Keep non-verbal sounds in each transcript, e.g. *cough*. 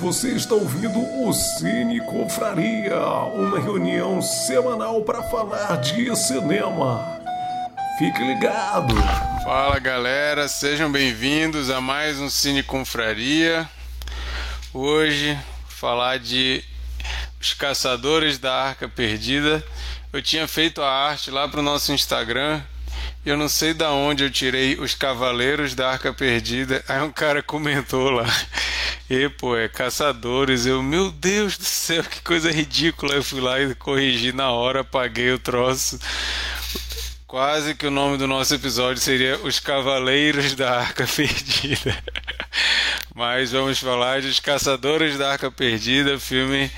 Você está ouvindo o Cine Confraria, uma reunião semanal para falar de cinema. Fique ligado! Fala galera, sejam bem-vindos a mais um Cine Confraria. Hoje falar de Os Caçadores da Arca Perdida. Eu tinha feito a arte lá para o nosso Instagram eu não sei da onde eu tirei os Cavaleiros da Arca Perdida. Aí um cara comentou lá. E, pô, é caçadores. Eu, meu Deus do céu, que coisa ridícula. Eu fui lá e corrigi na hora, apaguei o troço. Quase que o nome do nosso episódio seria Os Cavaleiros da Arca *laughs* Perdida. Mas vamos falar de Os Caçadores da Arca Perdida, filme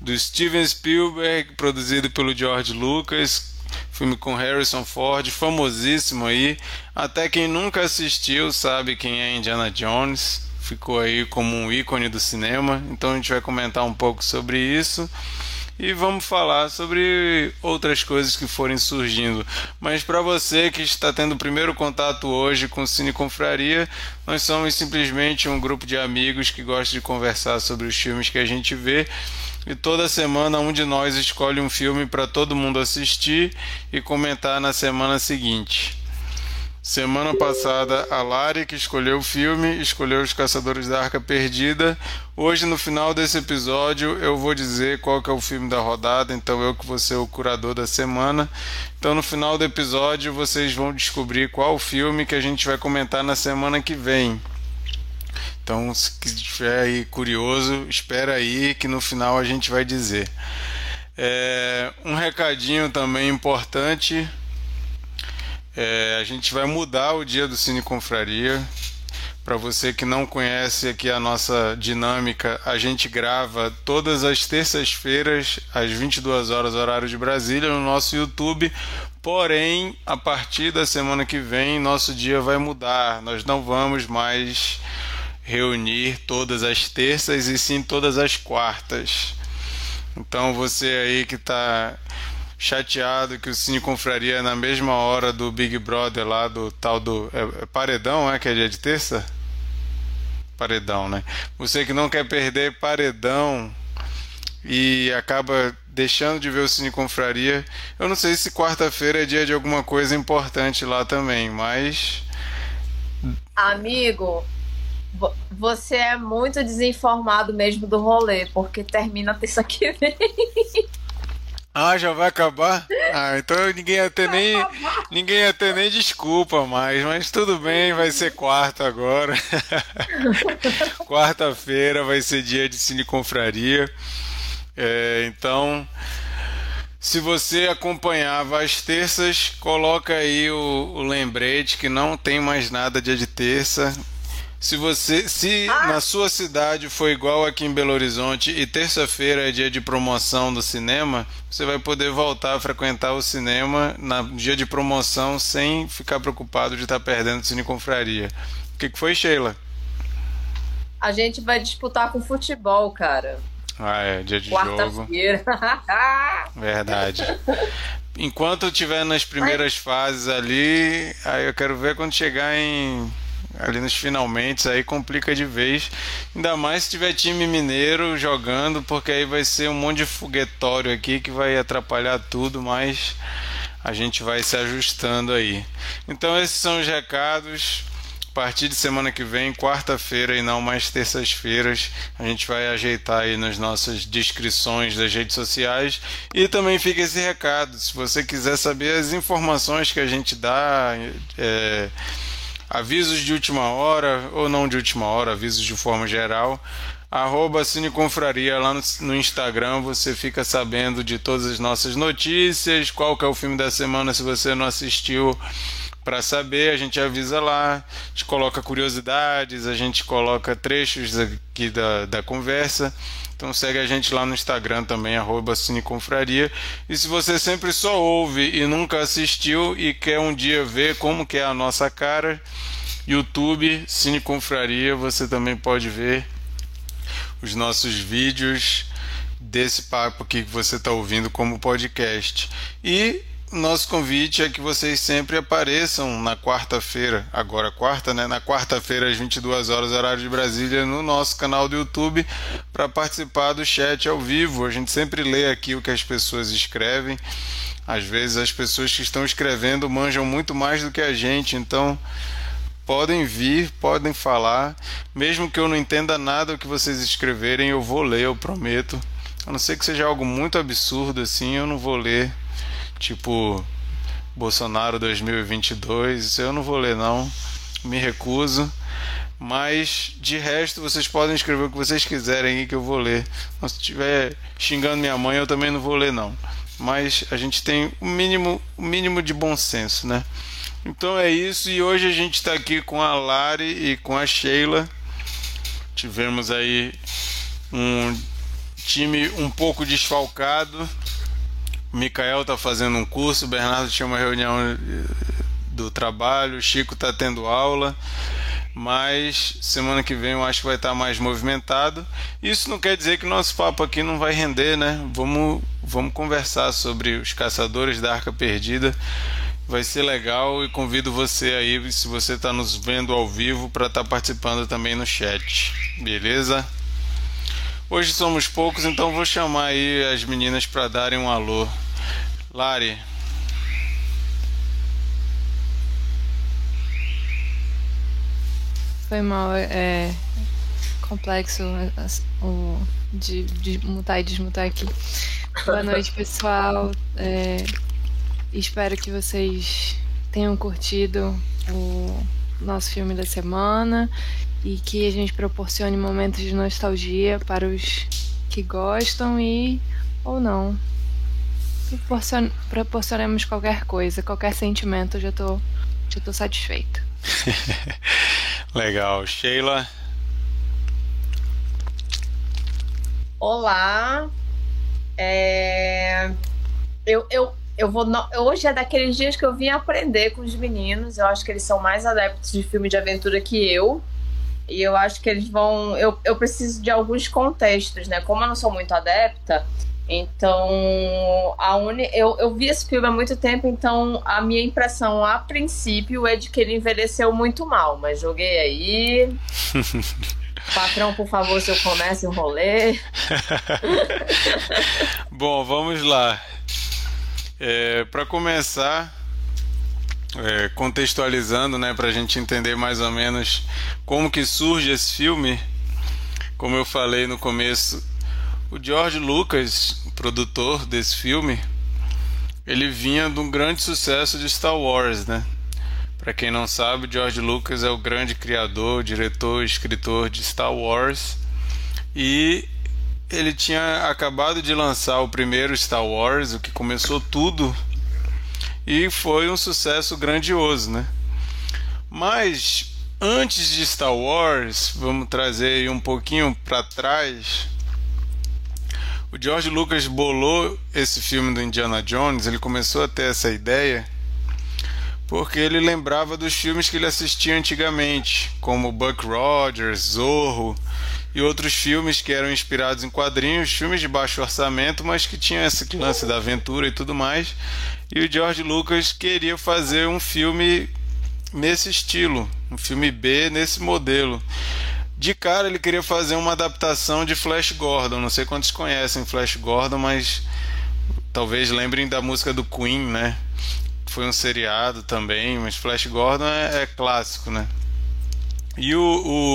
do Steven Spielberg, produzido pelo George Lucas, filme com Harrison Ford, famosíssimo aí. Até quem nunca assistiu sabe quem é Indiana Jones. Ficou aí como um ícone do cinema. Então a gente vai comentar um pouco sobre isso e vamos falar sobre outras coisas que forem surgindo. Mas para você que está tendo o primeiro contato hoje com Cine Confraria, nós somos simplesmente um grupo de amigos que gosta de conversar sobre os filmes que a gente vê e toda semana um de nós escolhe um filme para todo mundo assistir e comentar na semana seguinte. Semana passada, a Lari, que escolheu o filme, escolheu Os Caçadores da Arca Perdida. Hoje, no final desse episódio, eu vou dizer qual que é o filme da rodada, então eu que vou ser o curador da semana. Então, no final do episódio, vocês vão descobrir qual o filme que a gente vai comentar na semana que vem. Então, se estiver aí curioso, espera aí que no final a gente vai dizer. É, um recadinho também importante. É, a gente vai mudar o dia do Cine Confraria. Para você que não conhece aqui a nossa dinâmica, a gente grava todas as terças-feiras, às 22 horas, horário de Brasília, no nosso YouTube. Porém, a partir da semana que vem, nosso dia vai mudar. Nós não vamos mais reunir todas as terças e sim todas as quartas. Então você aí que está chateado que o Cine Confraria é na mesma hora do Big Brother lá do tal do é, é Paredão, é que é dia de terça? Paredão, né? Você que não quer perder Paredão e acaba deixando de ver o Cine Confraria. Eu não sei se quarta-feira é dia de alguma coisa importante lá também, mas Amigo, você é muito desinformado mesmo do rolê, porque termina terça que vem. *laughs* Ah, já vai acabar? Ah, então ninguém ia ter nem ninguém ia ter nem desculpa mais, mas tudo bem, vai ser quarta agora. *laughs* Quarta-feira vai ser dia de Cine Confraria. É, então, se você acompanhava as terças, coloca aí o, o lembrete que não tem mais nada dia de terça. Se você, se ah. na sua cidade foi igual aqui em Belo Horizonte e terça-feira é dia de promoção do cinema, você vai poder voltar a frequentar o cinema no dia de promoção sem ficar preocupado de estar perdendo o Cine Confraria. O que, que foi, Sheila? A gente vai disputar com futebol, cara. Ah, é, dia de Quarta-feira. *laughs* Verdade. Enquanto eu estiver nas primeiras Ai. fases ali, aí eu quero ver quando chegar em ali nos finalmente, aí complica de vez. Ainda mais se tiver time mineiro jogando, porque aí vai ser um monte de foguetório aqui que vai atrapalhar tudo, mas a gente vai se ajustando aí. Então esses são os recados. A partir de semana que vem, quarta-feira e não mais terças-feiras, a gente vai ajeitar aí nas nossas descrições das redes sociais. E também fica esse recado: se você quiser saber as informações que a gente dá, é, avisos de última hora ou não de última hora, avisos de forma geral. Arroba Cineconfraria lá no, no, Instagram, você fica sabendo de todas as nossas notícias, qual que é o filme da semana se você não assistiu para saber, a gente avisa lá, a gente coloca curiosidades, a gente coloca trechos aqui da, da conversa. Então segue a gente lá no Instagram também, arroba Cineconfraria. E se você sempre só ouve e nunca assistiu e quer um dia ver como que é a nossa cara, YouTube, Cine Confraria, você também pode ver os nossos vídeos desse papo aqui que você está ouvindo como podcast. E nosso convite é que vocês sempre apareçam na quarta-feira, agora quarta, né? Na quarta-feira às 22 horas horário de Brasília no nosso canal do YouTube para participar do chat ao vivo. A gente sempre lê aqui o que as pessoas escrevem. Às vezes as pessoas que estão escrevendo manjam muito mais do que a gente, então podem vir, podem falar, mesmo que eu não entenda nada do que vocês escreverem, eu vou ler, eu prometo. A não ser que seja algo muito absurdo assim, eu não vou ler tipo Bolsonaro 2022, isso eu não vou ler não, me recuso. Mas de resto vocês podem escrever o que vocês quiserem aí que eu vou ler. se estiver xingando minha mãe, eu também não vou ler não. Mas a gente tem o mínimo, o mínimo de bom senso, né? Então é isso e hoje a gente está aqui com a Lari e com a Sheila. Tivemos aí um time um pouco desfalcado o Mikael tá fazendo um curso, o Bernardo tinha uma reunião eh, do trabalho, o Chico tá tendo aula, mas semana que vem eu acho que vai estar tá mais movimentado. Isso não quer dizer que nosso papo aqui não vai render, né? Vamos, vamos conversar sobre os caçadores da Arca Perdida. Vai ser legal e convido você aí, se você está nos vendo ao vivo, para estar tá participando também no chat. Beleza? Hoje somos poucos, então vou chamar aí as meninas para darem um alô. Lari. Foi mal, é complexo o, de, de mutar e desmutar aqui. Boa noite, pessoal. É, espero que vocês tenham curtido o nosso filme da semana e que a gente proporcione momentos de nostalgia para os que gostam e ou não proporcion, proporcionemos qualquer coisa, qualquer sentimento, eu já tô, já tô satisfeita. *laughs* Legal. Sheila? Olá. É... Eu, eu, eu vou. No... Hoje é daqueles dias que eu vim aprender com os meninos. Eu acho que eles são mais adeptos de filme de aventura que eu. E eu acho que eles vão. Eu, eu preciso de alguns contextos, né? Como eu não sou muito adepta, então, a uni... eu, eu vi esse filme há muito tempo, então a minha impressão a princípio é de que ele envelheceu muito mal, mas joguei aí. *laughs* Patrão, por favor, se eu comece o rolê. *laughs* Bom, vamos lá. É, Para começar, é, contextualizando, né, para a gente entender mais ou menos como que surge esse filme, como eu falei no começo, o George Lucas, produtor desse filme, ele vinha de um grande sucesso de Star Wars, né? Para quem não sabe, George Lucas é o grande criador, diretor, escritor de Star Wars e ele tinha acabado de lançar o primeiro Star Wars, o que começou tudo, e foi um sucesso grandioso, né? Mas antes de Star Wars, vamos trazer um pouquinho para trás o George Lucas bolou esse filme do Indiana Jones, ele começou a ter essa ideia porque ele lembrava dos filmes que ele assistia antigamente, como Buck Rogers, Zorro e outros filmes que eram inspirados em quadrinhos, filmes de baixo orçamento, mas que tinham esse lance da aventura e tudo mais. E o George Lucas queria fazer um filme nesse estilo, um filme B nesse modelo. De cara ele queria fazer uma adaptação de Flash Gordon. Não sei quantos conhecem Flash Gordon, mas talvez lembrem da música do Queen, né? Foi um seriado também, mas Flash Gordon é, é clássico, né? E o,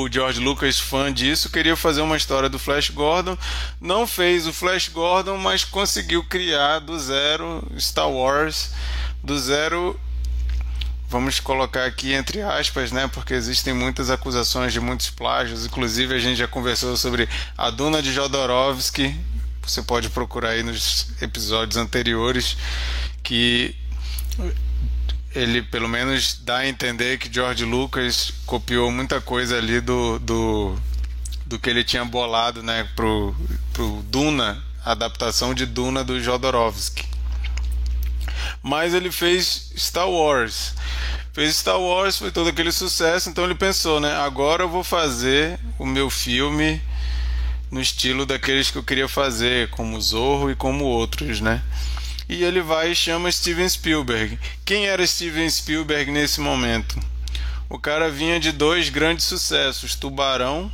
o, George Lucas, fã disso, queria fazer uma história do Flash Gordon. Não fez o Flash Gordon, mas conseguiu criar do zero Star Wars, do zero vamos colocar aqui entre aspas, né, porque existem muitas acusações de muitos plágios, inclusive a gente já conversou sobre a Duna de Jodorowsky, você pode procurar aí nos episódios anteriores que ele pelo menos dá a entender que George Lucas copiou muita coisa ali do, do, do que ele tinha bolado, né, pro, pro Duna, a adaptação de Duna do Jodorowsky mas ele fez Star Wars. Fez Star Wars, foi todo aquele sucesso, então ele pensou, né? Agora eu vou fazer o meu filme no estilo daqueles que eu queria fazer, como Zorro e como outros, né? E ele vai e chama Steven Spielberg. Quem era Steven Spielberg nesse momento? O cara vinha de dois grandes sucessos, Tubarão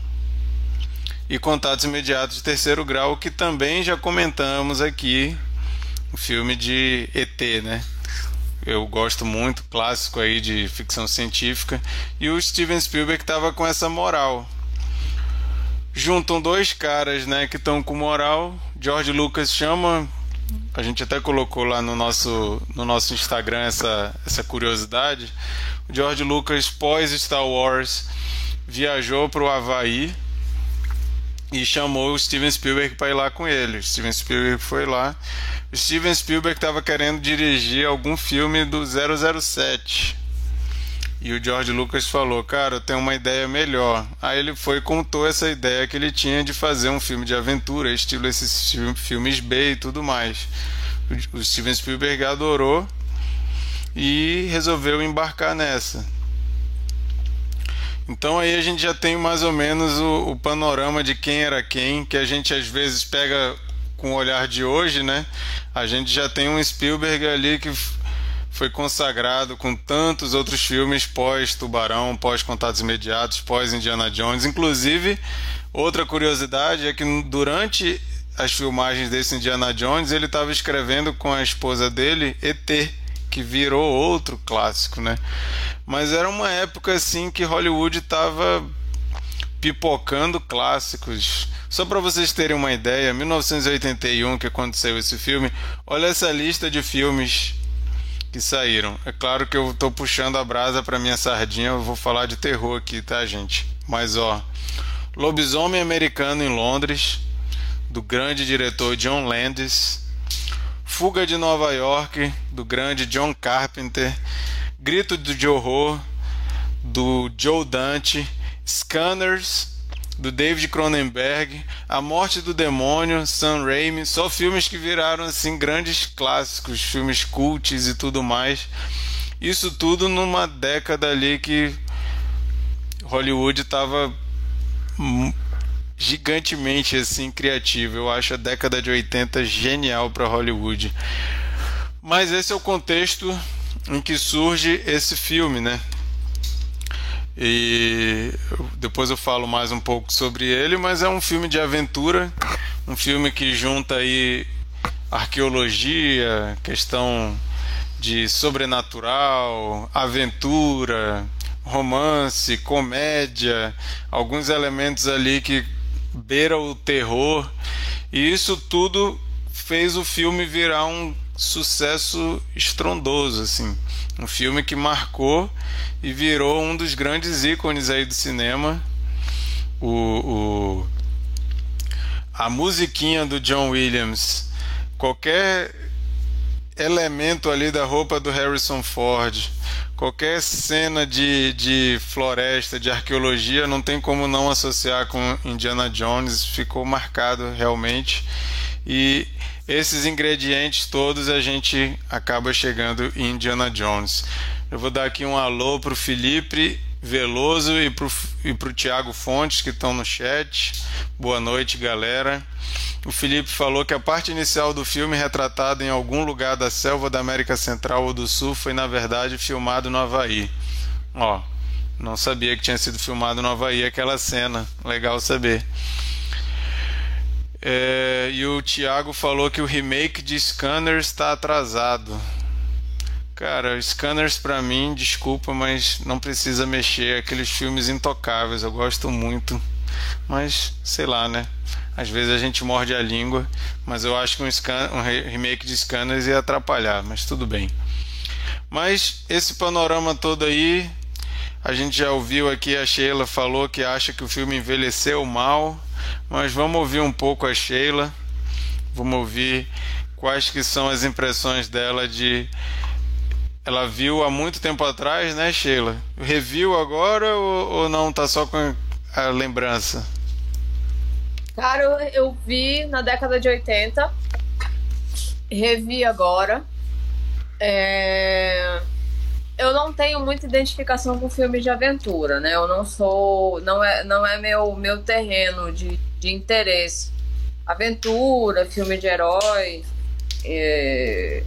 e Contatos Imediatos de Terceiro Grau, que também já comentamos aqui, o filme de ET, né? Eu gosto muito, clássico aí de ficção científica, e o Steven Spielberg estava com essa moral. Juntam dois caras, né, que estão com moral. George Lucas chama a gente até colocou lá no nosso, no nosso Instagram essa, essa curiosidade. O George Lucas, pós Star Wars, viajou para o Havaí e chamou o Steven Spielberg para ir lá com ele. O Steven Spielberg foi lá. O Steven Spielberg estava querendo dirigir algum filme do 007. E o George Lucas falou: Cara, eu tenho uma ideia melhor. Aí ele foi e contou essa ideia que ele tinha de fazer um filme de aventura, estilo esses filmes B e tudo mais. O Steven Spielberg adorou e resolveu embarcar nessa. Então aí a gente já tem mais ou menos o, o, panorama de quem era quem, que a gente às vezes pega com o olhar de hoje, né? A gente já tem um Spielberg ali que foi consagrado com tantos outros filmes pós Tubarão, pós Contatos Imediatos, pós Indiana Jones. Inclusive, outra curiosidade é que durante as filmagens desse Indiana Jones, ele estava escrevendo com a esposa dele ET que virou outro clássico, né? Mas era uma época assim que Hollywood estava pipocando clássicos. Só para vocês terem uma ideia, 1981 que aconteceu esse filme, olha essa lista de filmes que saíram. É claro que eu estou puxando a brasa para minha sardinha, eu vou falar de terror aqui, tá, gente? Mas ó, Lobisomem Americano em Londres, do grande diretor John Landis. Fuga de Nova York, do grande John Carpenter, Grito de Horror, do Joe Dante, Scanners, do David Cronenberg, A Morte do Demônio, Sam Raimi, só filmes que viraram assim grandes clássicos, filmes cults e tudo mais. Isso tudo numa década ali que Hollywood estava gigantemente assim criativo. Eu acho a década de 80 genial para Hollywood. Mas esse é o contexto em que surge esse filme, né? E depois eu falo mais um pouco sobre ele, mas é um filme de aventura, um filme que junta aí arqueologia, questão de sobrenatural, aventura, romance, comédia, alguns elementos ali que beira o terror. E isso tudo fez o filme virar um sucesso estrondoso, assim. Um filme que marcou e virou um dos grandes ícones aí do cinema. O, o a musiquinha do John Williams, qualquer elemento ali da roupa do Harrison Ford, qualquer cena de, de floresta, de arqueologia, não tem como não associar com Indiana Jones, ficou marcado realmente. E esses ingredientes todos a gente acaba chegando em Indiana Jones. Eu vou dar aqui um alô para o Felipe Veloso e para o Tiago Fontes que estão no chat. Boa noite, galera. O Felipe falou que a parte inicial do filme, retratada em algum lugar da selva da América Central ou do Sul, foi na verdade filmado no Havaí. Ó, não sabia que tinha sido filmado no Havaí aquela cena. Legal saber. É, e o Thiago falou que o remake de Scanners está atrasado. Cara, Scanners para mim, desculpa, mas não precisa mexer. Aqueles filmes intocáveis, eu gosto muito. Mas, sei lá, né? Às vezes a gente morde a língua, mas eu acho que um, scan, um remake de Scanners ia atrapalhar, mas tudo bem. Mas esse panorama todo aí, a gente já ouviu aqui, a Sheila falou que acha que o filme envelheceu mal, mas vamos ouvir um pouco a Sheila, vamos ouvir quais que são as impressões dela de ela viu há muito tempo atrás, né, Sheila? Reviu agora ou, ou não? Tá só com a lembrança? Cara, eu vi na década de 80, revi agora. É... Eu não tenho muita identificação com filmes de aventura, né? Eu não sou. Não é, não é meu, meu terreno de, de interesse. Aventura, filme de herói. é,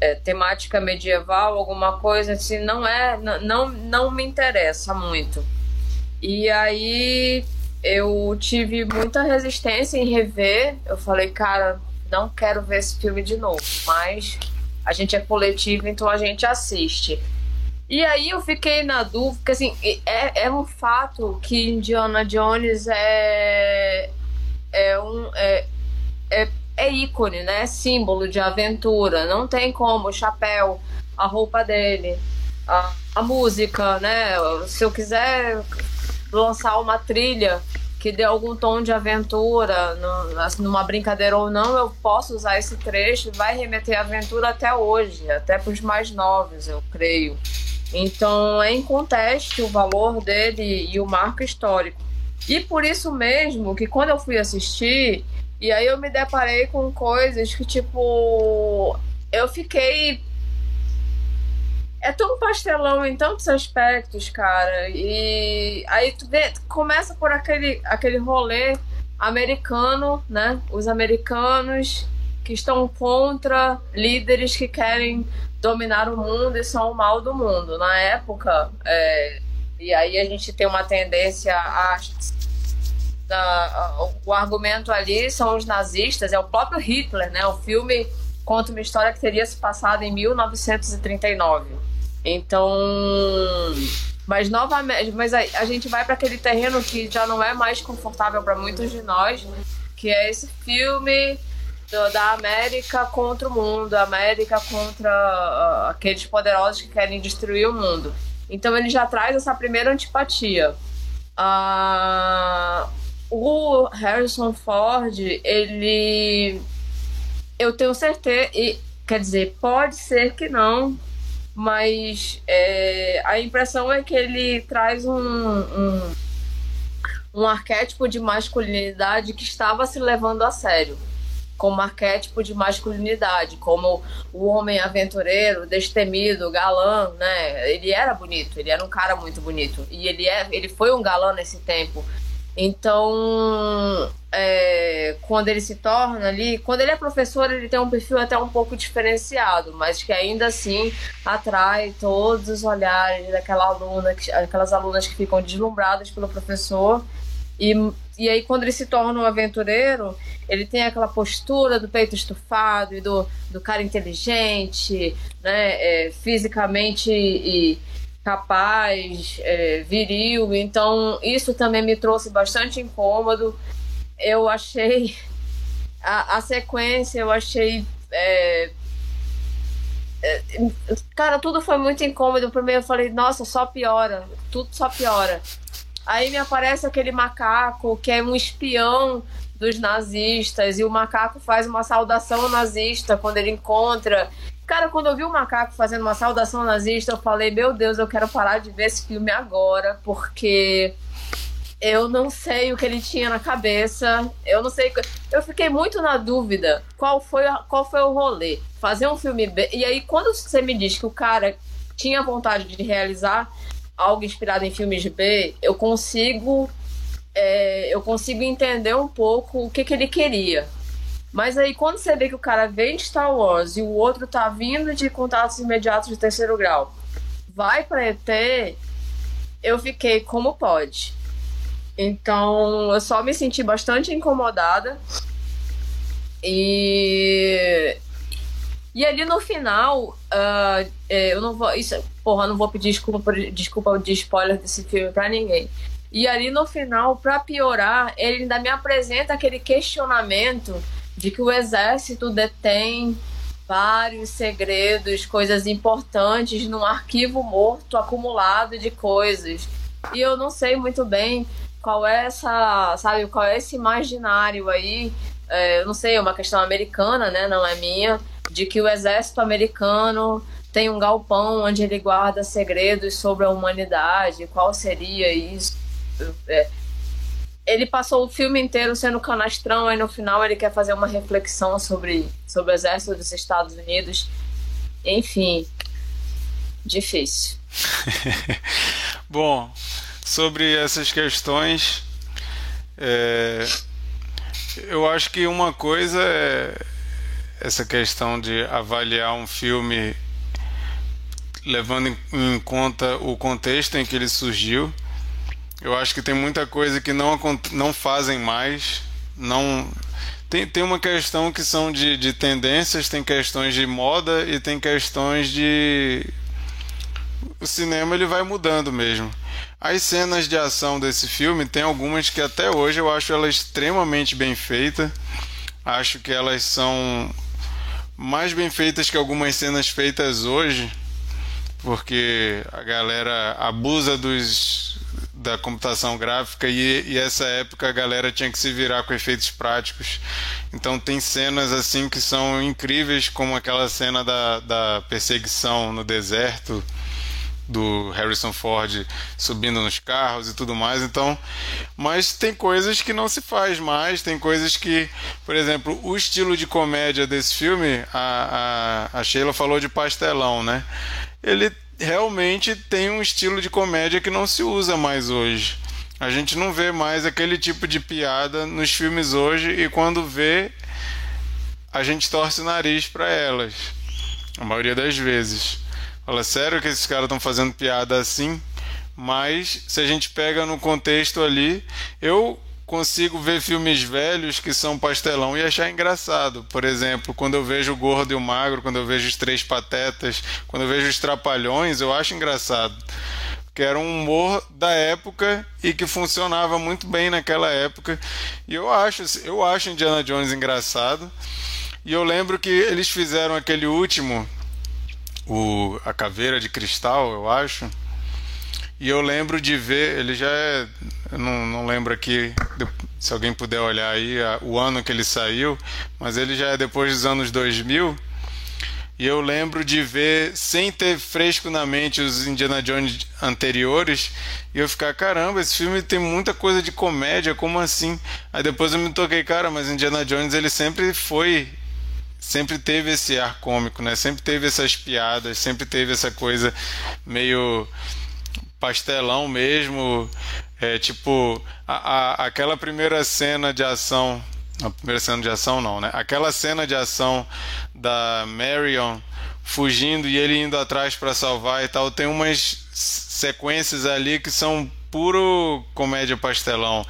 é, temática medieval, alguma coisa assim, não é, não, não me interessa muito. E aí eu tive muita resistência em rever. Eu falei, cara, não quero ver esse filme de novo, mas a gente é coletivo, então a gente assiste. E aí eu fiquei na dúvida, porque assim, é, é um fato que Indiana Jones é, é um. É, é, é ícone, né? Símbolo de aventura. Não tem como, o chapéu, a roupa dele, a, a música, né? Se eu quiser lançar uma trilha que dê algum tom de aventura, no, numa brincadeira ou não, eu posso usar esse trecho, vai remeter a aventura até hoje, até para os mais novos, eu creio. Então é inconteste o valor dele e o marco histórico. E por isso mesmo que quando eu fui assistir, e aí eu me deparei com coisas que, tipo, eu fiquei é tão pastelão em tantos aspectos, cara. E aí tu, vê, começa por aquele, aquele rolê americano, né? Os americanos que estão contra líderes que querem dominar o mundo e são o mal do mundo. Na época, é, e aí a gente tem uma tendência a, a, o argumento ali são os nazistas, é o próprio Hitler, né? O filme conta uma história que teria se passado em 1939. Então, mas novamente, mas a, a gente vai para aquele terreno que já não é mais confortável para muitos de nós, que é esse filme do, da América contra o mundo, a América contra uh, aqueles poderosos que querem destruir o mundo. Então ele já traz essa primeira antipatia. Uh, o Harrison Ford, ele. Eu tenho certeza. E, quer dizer, pode ser que não, mas é, a impressão é que ele traz um, um, um arquétipo de masculinidade que estava se levando a sério como arquétipo de masculinidade, como o homem aventureiro, destemido, galã, né? Ele era bonito, ele era um cara muito bonito e ele é, ele foi um galã nesse tempo. Então, é, quando ele se torna ali, quando ele é professor, ele tem um perfil até um pouco diferenciado, mas que ainda assim atrai todos os olhares daquela aluna, aquelas alunas que ficam deslumbradas pelo professor. E, e aí, quando ele se torna um aventureiro, ele tem aquela postura do peito estufado e do, do cara inteligente, né, é, fisicamente e capaz, é, viril. Então, isso também me trouxe bastante incômodo. Eu achei a, a sequência, eu achei. É, é, cara, tudo foi muito incômodo. Primeiro eu falei, nossa, só piora, tudo só piora. Aí me aparece aquele macaco que é um espião dos nazistas e o macaco faz uma saudação nazista quando ele encontra Cara, quando eu vi o macaco fazendo uma saudação nazista, eu falei, meu Deus, eu quero parar de ver esse filme agora, porque eu não sei o que ele tinha na cabeça. Eu não sei. Eu fiquei muito na dúvida qual foi, qual foi o rolê. Fazer um filme B. E aí, quando você me diz que o cara tinha vontade de realizar algo inspirado em filmes B, eu consigo. É, eu consigo entender um pouco o que, que ele queria. Mas aí quando você vê que o cara vem de Star Wars e o outro tá vindo de contatos imediatos de terceiro grau, vai para ET, eu fiquei como pode. Então eu só me senti bastante incomodada. E e ali no final, uh, eu não vou. Isso, porra, não vou pedir desculpa, desculpa de spoiler desse filme pra ninguém. E ali no final, pra piorar, ele ainda me apresenta aquele questionamento de que o exército detém vários segredos, coisas importantes num arquivo morto acumulado de coisas. E eu não sei muito bem qual é essa, sabe, qual é esse imaginário aí. É, eu não sei, é uma questão americana, né? Não é minha, de que o exército americano tem um galpão onde ele guarda segredos sobre a humanidade. Qual seria isso? É, ele passou o filme inteiro sendo canastrão, aí no final ele quer fazer uma reflexão sobre, sobre o exército dos Estados Unidos. Enfim, difícil. *laughs* Bom, sobre essas questões, é, eu acho que uma coisa é, essa questão de avaliar um filme levando em, em conta o contexto em que ele surgiu. Eu acho que tem muita coisa que não, não fazem mais, não tem, tem uma questão que são de, de tendências, tem questões de moda e tem questões de. O cinema ele vai mudando mesmo. As cenas de ação desse filme tem algumas que até hoje eu acho ela extremamente bem feita. Acho que elas são mais bem feitas que algumas cenas feitas hoje, porque a galera abusa dos da computação gráfica e, e, essa época a galera tinha que se virar com efeitos práticos. Então tem cenas assim que são incríveis, como aquela cena da, da perseguição no deserto do Harrison Ford subindo nos carros e tudo mais. Então, mas tem coisas que não se faz mais, tem coisas que, por exemplo, o estilo de comédia desse filme, a, a, a Sheila falou de pastelão, né? Ele realmente tem um estilo de comédia que não se usa mais hoje. A gente não vê mais aquele tipo de piada nos filmes hoje e quando vê, a gente torce o nariz para elas. A maioria das vezes. Fala, sério que esses caras estão fazendo piada assim? Mas se a gente pega no contexto ali, eu consigo ver filmes velhos que são pastelão e achar engraçado. Por exemplo, quando eu vejo o Gordo e o Magro, quando eu vejo os Três Patetas, quando eu vejo os Trapalhões, eu acho engraçado. Que era um humor da época e que funcionava muito bem naquela época. E eu acho, eu acho Indiana Jones engraçado. E eu lembro que eles fizeram aquele último, o A Caveira de Cristal, eu acho e eu lembro de ver, ele já é. Não, não lembro aqui, se alguém puder olhar aí, o ano que ele saiu, mas ele já é depois dos anos 2000. E eu lembro de ver, sem ter fresco na mente os Indiana Jones anteriores, e eu ficar, caramba, esse filme tem muita coisa de comédia, como assim? Aí depois eu me toquei, cara, mas Indiana Jones ele sempre foi sempre teve esse ar cômico, né? Sempre teve essas piadas, sempre teve essa coisa meio pastelão mesmo. É tipo, a, a, aquela primeira cena de ação. A primeira cena de ação não, né? Aquela cena de ação da Marion fugindo e ele indo atrás para salvar e tal. Tem umas sequências ali que são puro comédia pastelão.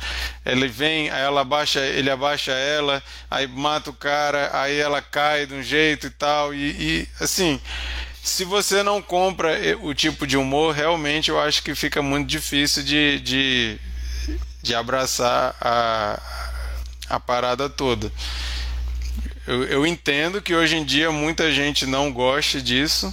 Ele vem, aí ela abaixa, ele abaixa ela, aí mata o cara, aí ela cai de um jeito e tal. E, e assim, se você não compra o tipo de humor, realmente eu acho que fica muito difícil de, de, de abraçar a, a parada toda. Eu, eu entendo que hoje em dia muita gente não gosta disso.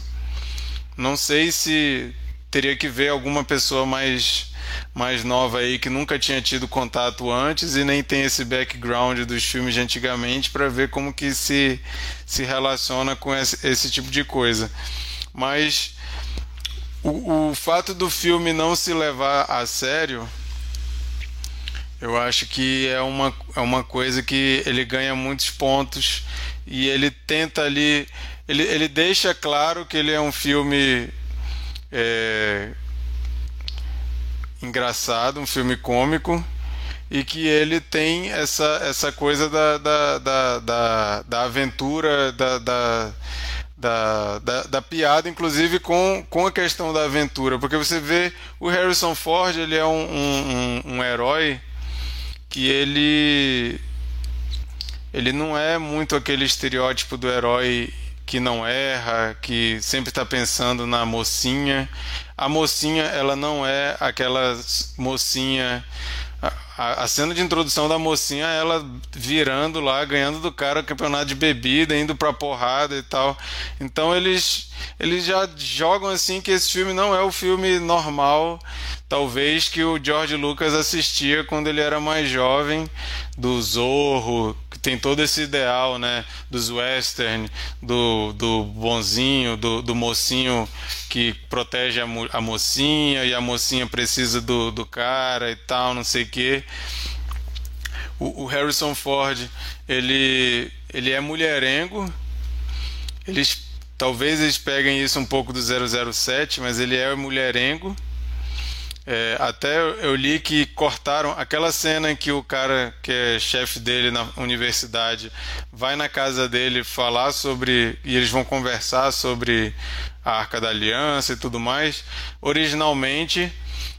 Não sei se teria que ver alguma pessoa mais mais nova aí que nunca tinha tido contato antes e nem tem esse background dos filmes de antigamente para ver como que se, se relaciona com esse, esse tipo de coisa. Mas o, o fato do filme não se levar a sério, eu acho que é uma, é uma coisa que ele ganha muitos pontos e ele tenta ali. Ele, ele deixa claro que ele é um filme. É, engraçado, um filme cômico e que ele tem essa, essa coisa da, da, da, da, da aventura, da, da, da, da, da, piada, inclusive com, com a questão da aventura, porque você vê o Harrison Ford, ele é um, um, um, um herói que ele ele não é muito aquele estereótipo do herói que não erra, que sempre está pensando na mocinha. A mocinha, ela não é aquela mocinha. A, a, cena de introdução da mocinha, ela virando lá, ganhando do cara o campeonato de bebida, indo pra porrada e tal. Então eles, eles já jogam assim que esse filme não é o filme normal talvez que o George Lucas assistia quando ele era mais jovem, do Zorro, que tem todo esse ideal, né, dos western, do, do bonzinho, do, do mocinho que protege a, mo a mocinha e a mocinha precisa do, do cara e tal, não sei o quê. O, o Harrison Ford, ele, ele é mulherengo, eles talvez eles peguem isso um pouco do 007, mas ele é mulherengo É, até eu li que cortaram aquela cena em que o cara que é chefe dele na universidade vai na casa dele falar sobre. e eles vão conversar sobre a Arca da Aliança e tudo mais. Originalmente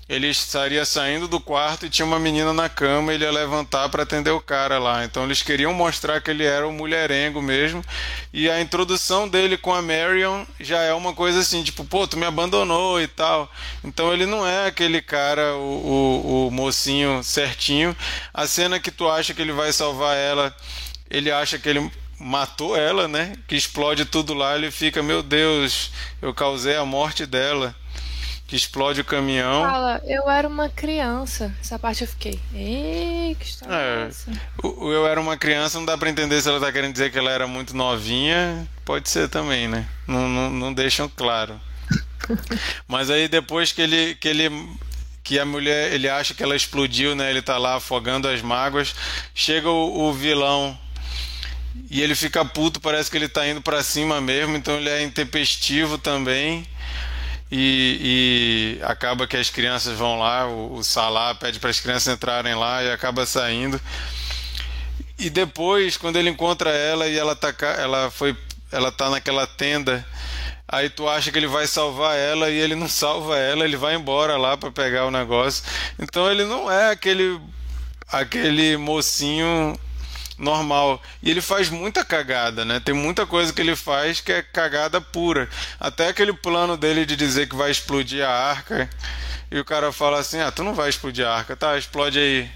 ele estaria saindo do quarto e tinha uma menina na cama, ele ia levantar para atender o cara lá. Então eles queriam mostrar que ele era um mulherengo mesmo. E a introdução dele com a Marion já é uma coisa assim, tipo, pô, tu me abandonou e tal. Então ele não é aquele cara, o, o, o mocinho certinho. A cena que tu acha que ele vai salvar ela, ele acha que ele matou ela, né? Que explode tudo lá, ele fica, meu Deus, eu causei a morte dela que explode o caminhão. Fala, eu era uma criança. Essa parte eu fiquei. Ei, que história é, é essa? O, eu era uma criança, não dá pra entender se ela tá querendo dizer que ela era muito novinha. Pode ser também, né? Não, não, não deixam claro. *laughs* Mas aí depois que ele, que ele que a mulher, ele acha que ela explodiu, né? Ele tá lá afogando as mágoas. Chega o, o vilão e ele fica puto, parece que ele tá indo para cima mesmo, então ele é intempestivo também e, e, acaba que as crianças vão lá, o, o Salah pede para as crianças entrarem lá e acaba saindo. E depois, quando ele encontra ela e ela tá, ela foi, ela tá naquela tenda, aí tu acha que ele vai salvar ela e ele não salva ela, ele vai embora lá para pegar o negócio. Então ele não é aquele aquele mocinho normal. E ele faz muita cagada, né? Tem muita coisa que ele faz que é cagada pura. Até aquele plano dele de dizer que vai explodir a arca. E o cara fala assim: Ah, tu não vai explodir a arca, tá? Explode aí.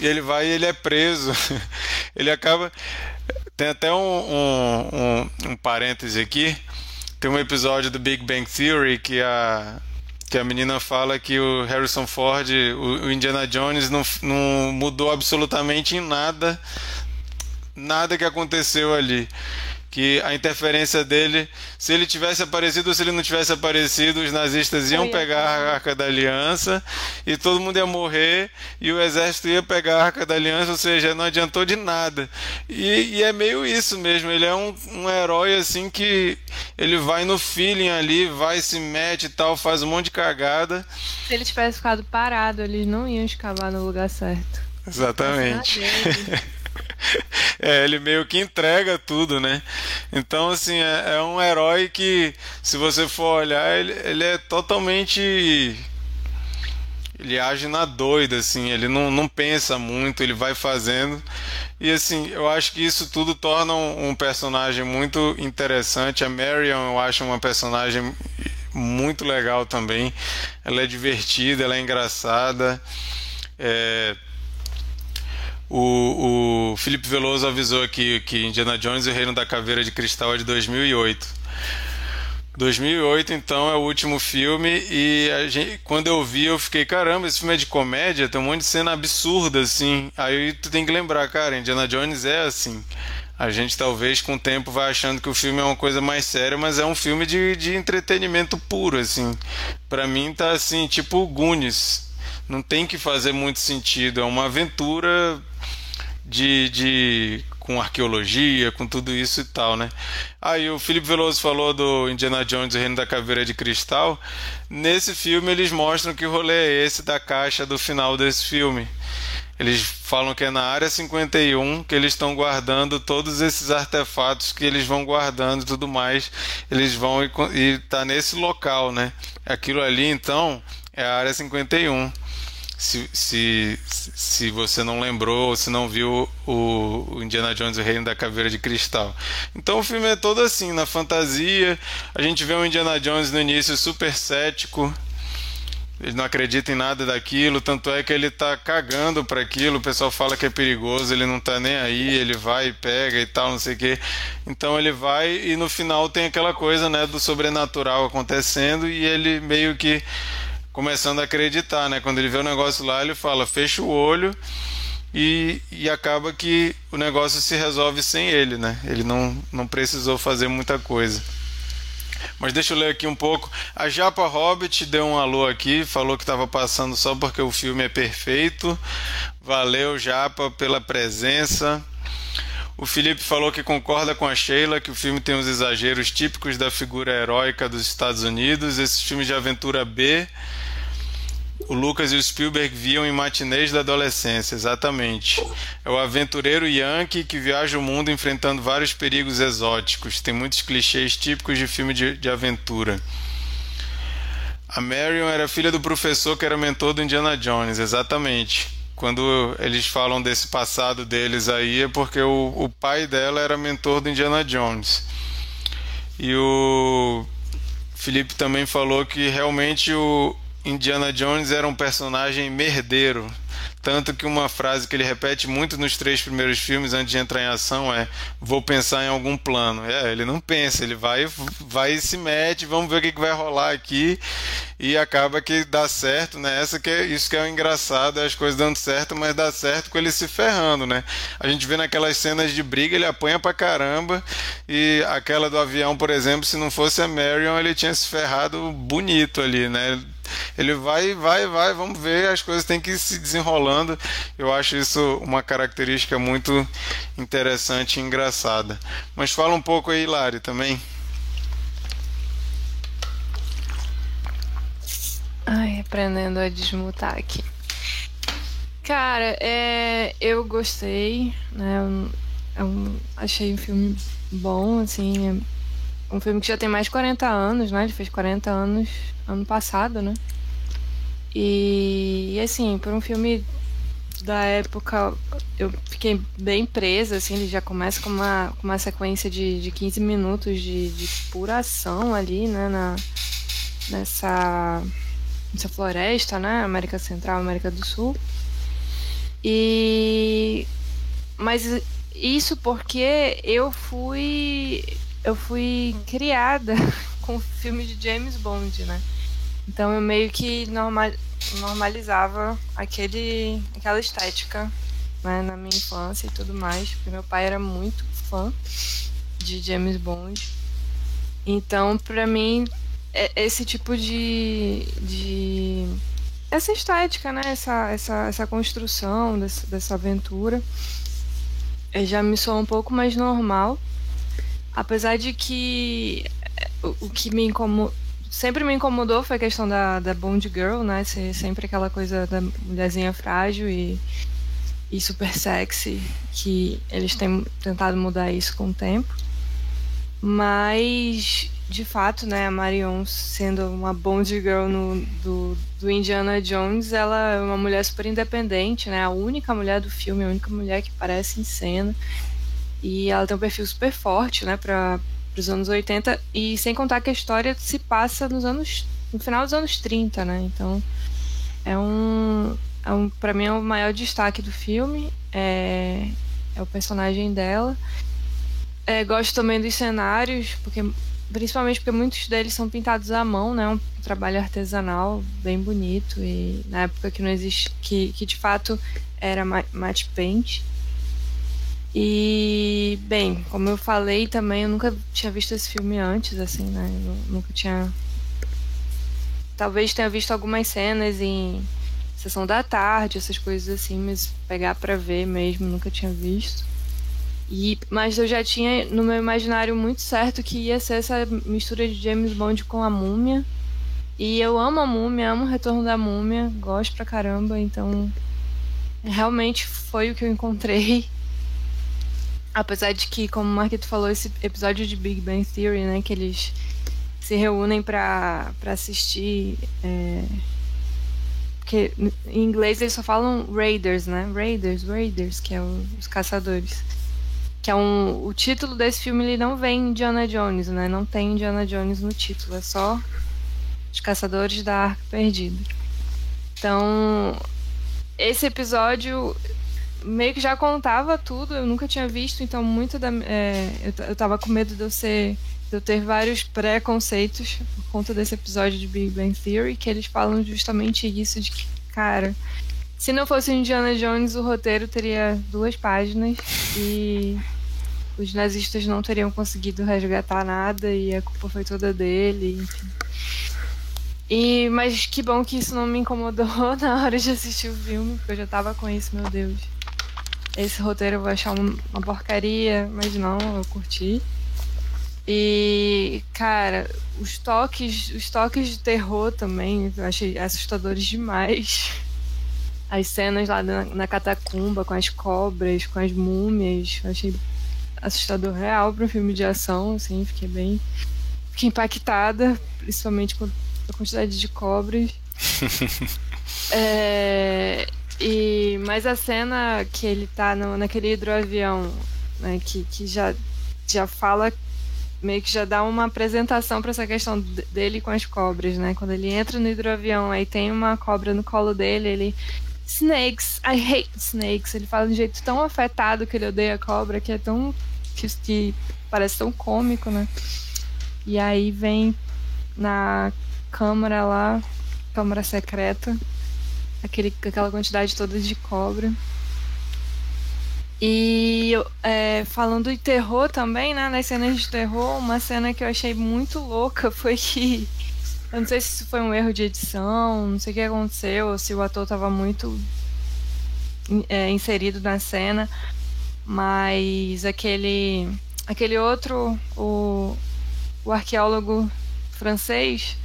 E ele vai e ele é preso. *laughs* ele acaba. Tem até um, um, um, um parêntese aqui. Tem um episódio do Big Bang Theory que a, que a menina fala que o Harrison Ford, o, Indiana Jones, não, não mudou absolutamente em nada nada que aconteceu ali. Que a interferência dele, se ele tivesse aparecido ou se ele não tivesse aparecido, os nazistas iam pegar a Arca da Aliança e todo mundo ia morrer e o exército ia pegar a Arca da Aliança, ou seja, não adiantou de nada. E, e é meio isso mesmo, ele é um, um herói assim que ele vai no feeling ali, vai, se mete e tal, faz um monte de cagada. Se ele tivesse ficado parado, eles não iam escavar no lugar certo. Exatamente. *laughs* *laughs* é, ele meio que entrega tudo, né? Então, assim, é, é, um herói que, se você for olhar, ele, ele é totalmente. Ele age na doida, assim, ele não, não pensa muito, ele vai fazendo. E, assim, eu acho que isso tudo torna um, um personagem muito interessante. A Marion, eu acho uma personagem muito legal também. Ela é divertida, ela é engraçada. É, o, o Felipe Veloso avisou aqui que Indiana Jones e o Reino da Caveira de Cristal é de 2008. 2008, então, é o último filme e gente, quando eu vi eu fiquei, caramba, esse filme é de comédia, tem um monte de cena absurda, assim. Aí tu tem que lembrar, cara, Indiana Jones é assim. A gente talvez com o tempo vai achando que o filme é uma coisa mais séria, mas é um filme de, de entretenimento puro, assim. Para mim tá assim, tipo Goonies. Não tem que fazer muito sentido, é uma aventura de, de com arqueologia, com tudo isso e tal, né? Aí o Felipe Veloso falou do Indiana Jones e o Reino da Caveira de Cristal. Nesse filme eles mostram que rolê é esse da caixa do final desse filme. Eles falam que é na área 51 que eles estão guardando todos esses artefatos que eles vão guardando e tudo mais. Eles vão e, e tá nesse local, né? Aquilo ali então é a área 51 se, se, se você não lembrou ou se não viu o, o Indiana Jones e o Reino da Caveira de Cristal. Então o filme é todo assim, na fantasia. A gente vê o Indiana Jones no início super cético, ele não acredita em nada daquilo, tanto é que ele tá cagando para aquilo, o pessoal fala que é perigoso, ele não tá nem aí, ele vai e pega e tal, não sei o quê. Então ele vai e no final tem aquela coisa, né, do sobrenatural acontecendo e ele meio que começando a acreditar, né? Quando ele vê o negócio lá, ele fala, fecha o olho e, e acaba que o negócio se resolve sem ele, né? Ele não, não precisou fazer muita coisa. Mas deixa eu ler aqui um pouco. A Japa Hobbit deu um alô aqui, falou que estava passando só porque o filme é perfeito. Valeu, Japa, pela presença. O Felipe falou que concorda com a Sheila que o filme tem os exageros típicos da figura heróica dos Estados Unidos. Esses filmes de aventura B o Lucas e o Spielberg viam em matinês da adolescência, exatamente. É o aventureiro yankee que viaja o mundo enfrentando vários perigos exóticos. Tem muitos clichês típicos de filme de, de aventura. A Marion era filha do professor que era mentor do Indiana Jones, exatamente. Quando eles falam desse passado deles aí, é porque o, o pai dela era mentor do Indiana Jones. E o Felipe também falou que realmente o Indiana Jones era um personagem merdeiro. Tanto que uma frase que ele repete muito nos três primeiros filmes antes de entrar em ação é: Vou pensar em algum plano. É, ele não pensa, ele vai, vai e se mete, vamos ver o que, que vai rolar aqui. E acaba que dá certo, né? Essa que é, isso que é o engraçado, é as coisas dando certo, mas dá certo com ele se ferrando, né? A gente vê naquelas cenas de briga, ele apanha pra caramba. E aquela do avião, por exemplo, se não fosse a Marion, ele tinha se ferrado bonito ali, né? Ele vai, vai, vai, vamos ver, as coisas têm que ir se desenrolando. Eu acho isso uma característica muito interessante e engraçada. Mas fala um pouco aí, Lari, também. Ai, aprendendo a desmutar aqui. Cara, é, eu gostei, né? Eu, eu achei um filme bom, assim. É um filme que já tem mais de 40 anos, né? Ele fez 40 anos ano passado, né? E, e assim, por um filme da época, eu fiquei bem presa, assim, ele já começa com uma, com uma sequência de, de 15 minutos de, de pura ação ali, né, na, nessa, nessa floresta, né, América Central, América do Sul. E... Mas isso porque eu fui... Eu fui criada *laughs* com filme de James Bond, né? Então eu meio que normal, normalizava aquele, aquela estética né, na minha infância e tudo mais, porque meu pai era muito fã de James Bond. Então, para mim, é esse tipo de, de essa estética, né? Essa, essa, essa construção dessa, dessa aventura é, já me soa um pouco mais normal. Apesar de que é, o, o que me incomoda sempre me incomodou foi a questão da, da Bond Girl, né? Ser sempre aquela coisa da mulherzinha frágil e, e super sexy, que eles têm tentado mudar isso com o tempo. Mas, de fato, né, a Marion sendo uma Bond Girl no, do, do Indiana Jones, ela é uma mulher super independente, né? A única mulher do filme, a única mulher que aparece em cena. E ela tem um perfil super forte, né, para os anos 80 e sem contar que a história se passa nos anos no final dos anos 30, né? Então é um, é um para mim é o maior destaque do filme é, é o personagem dela. É, gosto também dos cenários porque principalmente porque muitos deles são pintados à mão, né? Um trabalho artesanal bem bonito e na época que não existe que, que de fato era matte paint. E, bem, como eu falei também, eu nunca tinha visto esse filme antes, assim, né? Eu nunca tinha. Talvez tenha visto algumas cenas em sessão da tarde, essas coisas assim, mas pegar para ver mesmo, nunca tinha visto. E, mas eu já tinha no meu imaginário muito certo que ia ser essa mistura de James Bond com a múmia. E eu amo a múmia, amo o retorno da múmia, gosto pra caramba, então realmente foi o que eu encontrei Apesar de que, como o Marquito falou, esse episódio de Big Bang Theory, né, que eles se reúnem para assistir. É... Porque em inglês eles só falam Raiders, né? Raiders, Raiders, que é o, os caçadores. Que é um. O título desse filme ele não vem Indiana Jones, né? Não tem Indiana Jones no título, é só Os Caçadores da Arca Perdida. Então, esse episódio meio que já contava tudo, eu nunca tinha visto, então muito da. É, eu, eu tava com medo de eu ser. De eu ter vários preconceitos por conta desse episódio de Big Bang Theory, que eles falam justamente isso, de que, cara, se não fosse Indiana Jones, o roteiro teria duas páginas e os nazistas não teriam conseguido resgatar nada e a culpa foi toda dele, enfim. E, mas que bom que isso não me incomodou *laughs* na hora de assistir o filme, porque eu já tava com isso, meu Deus esse roteiro eu vou achar uma, porcaria, mas não, eu curti. E, cara, os toques, os toques de terror também, eu achei assustadores demais. *laughs* As cenas lá na, na catacumba com as cobras, com as múmias, eu achei assustador real para um filme de ação, assim, fiquei bem fiquei impactada, principalmente com a quantidade de cobras. *laughs* é, e mas a cena que ele tá no, naquele hidroavião, né, que, que já já fala meio que já dá uma apresentação para essa questão dele com as cobras, né? Quando ele entra no hidroavião, aí tem uma cobra no colo dele, ele Snakes, I hate snakes. Ele fala de um jeito tão afetado que ele odeia a cobra, que é tão que, que parece tão cômico, né? E aí vem na câmara lá, câmara secreta, aquele, aquela quantidade toda de cobra. E é, falando de terror também, né? Nas cenas de terror, uma cena que eu achei muito louca *laughs* foi que. Eu não sei se foi um erro de edição, não sei o que aconteceu, ou se o ator estava muito é, inserido na cena, mas aquele. aquele outro, o, o arqueólogo francês,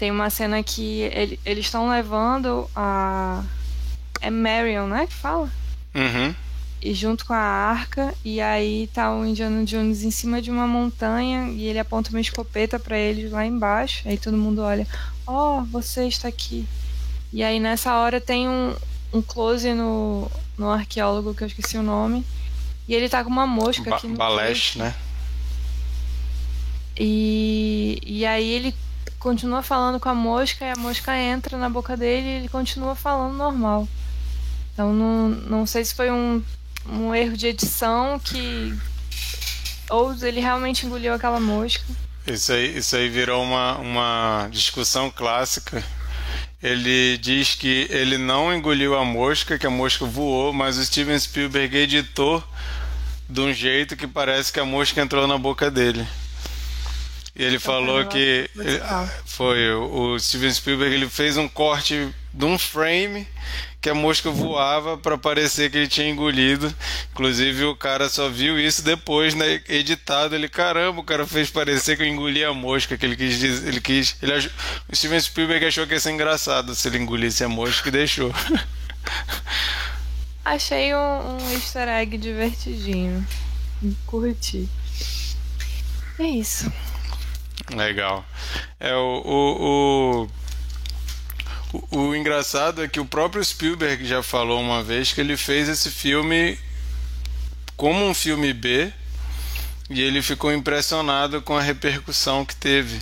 tem uma cena que ele, eles estão levando a. É Marion, né? Que fala? Uhum e junto com a arca e aí tá o Indiana Jones em cima de uma montanha e ele aponta uma escopeta para eles lá embaixo. Aí todo mundo olha, ó, oh, você está aqui. E aí nessa hora tem um, um close no, no arqueólogo que eu esqueci o nome. E ele tá com uma mosca ba aqui no Baleste, né? E, e aí ele continua falando com a mosca e a mosca entra na boca dele e ele continua falando normal. Então não, não sei se foi um um erro de edição que. Ou ele realmente engoliu aquela mosca. Isso aí, isso aí virou uma, uma discussão clássica. Ele diz que ele não engoliu a mosca, que a mosca voou, mas o Steven Spielberg editou de um jeito que parece que a mosca entrou na boca dele. E ele falou que foi o Steven Spielberg ele fez um corte de um frame que a mosca voava para parecer que ele tinha engolido. Inclusive o cara só viu isso depois, né, editado. Ele, caramba, o cara fez parecer que eu engoli a mosca, que ele quis dizer, ele quis, ele o Steven Spielberg achou que ia ser engraçado se ele engolisse a mosca e deixou. *laughs* Achei um, um easter egg divertidinho. Curti. É isso. Legal. É o, o, o o, engraçado é que o próprio Spielberg já falou uma vez que ele fez esse filme como um filme B e ele ficou impressionado com a repercussão que teve.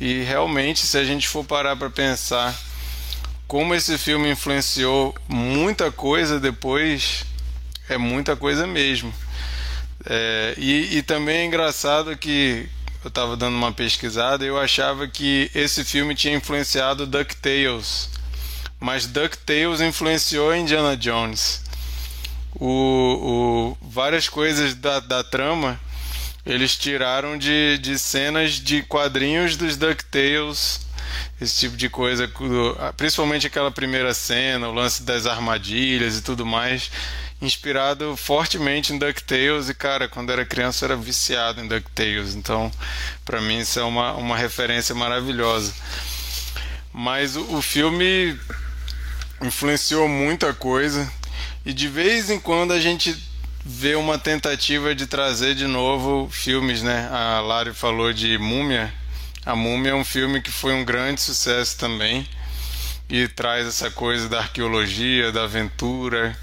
E realmente, se a gente for parar para pensar como esse filme influenciou muita coisa depois, é muita coisa mesmo. É, e, e também é engraçado que eu estava dando uma pesquisada e eu achava que esse filme tinha influenciado DuckTales. Mas DuckTales influenciou Indiana Jones. O, o, várias coisas da, da trama eles tiraram de, de cenas de quadrinhos dos DuckTales esse tipo de coisa, principalmente aquela primeira cena, o lance das armadilhas e tudo mais inspirado fortemente em DuckTales e, cara, quando era criança eu era viciado em DuckTales, então para mim isso é uma, uma referência maravilhosa. Mas o, o filme influenciou muita coisa e de vez em quando a gente vê uma tentativa de trazer de novo filmes, né? A Lari falou de Múmia. A Múmia é um filme que foi um grande sucesso também e traz essa coisa da arqueologia, da aventura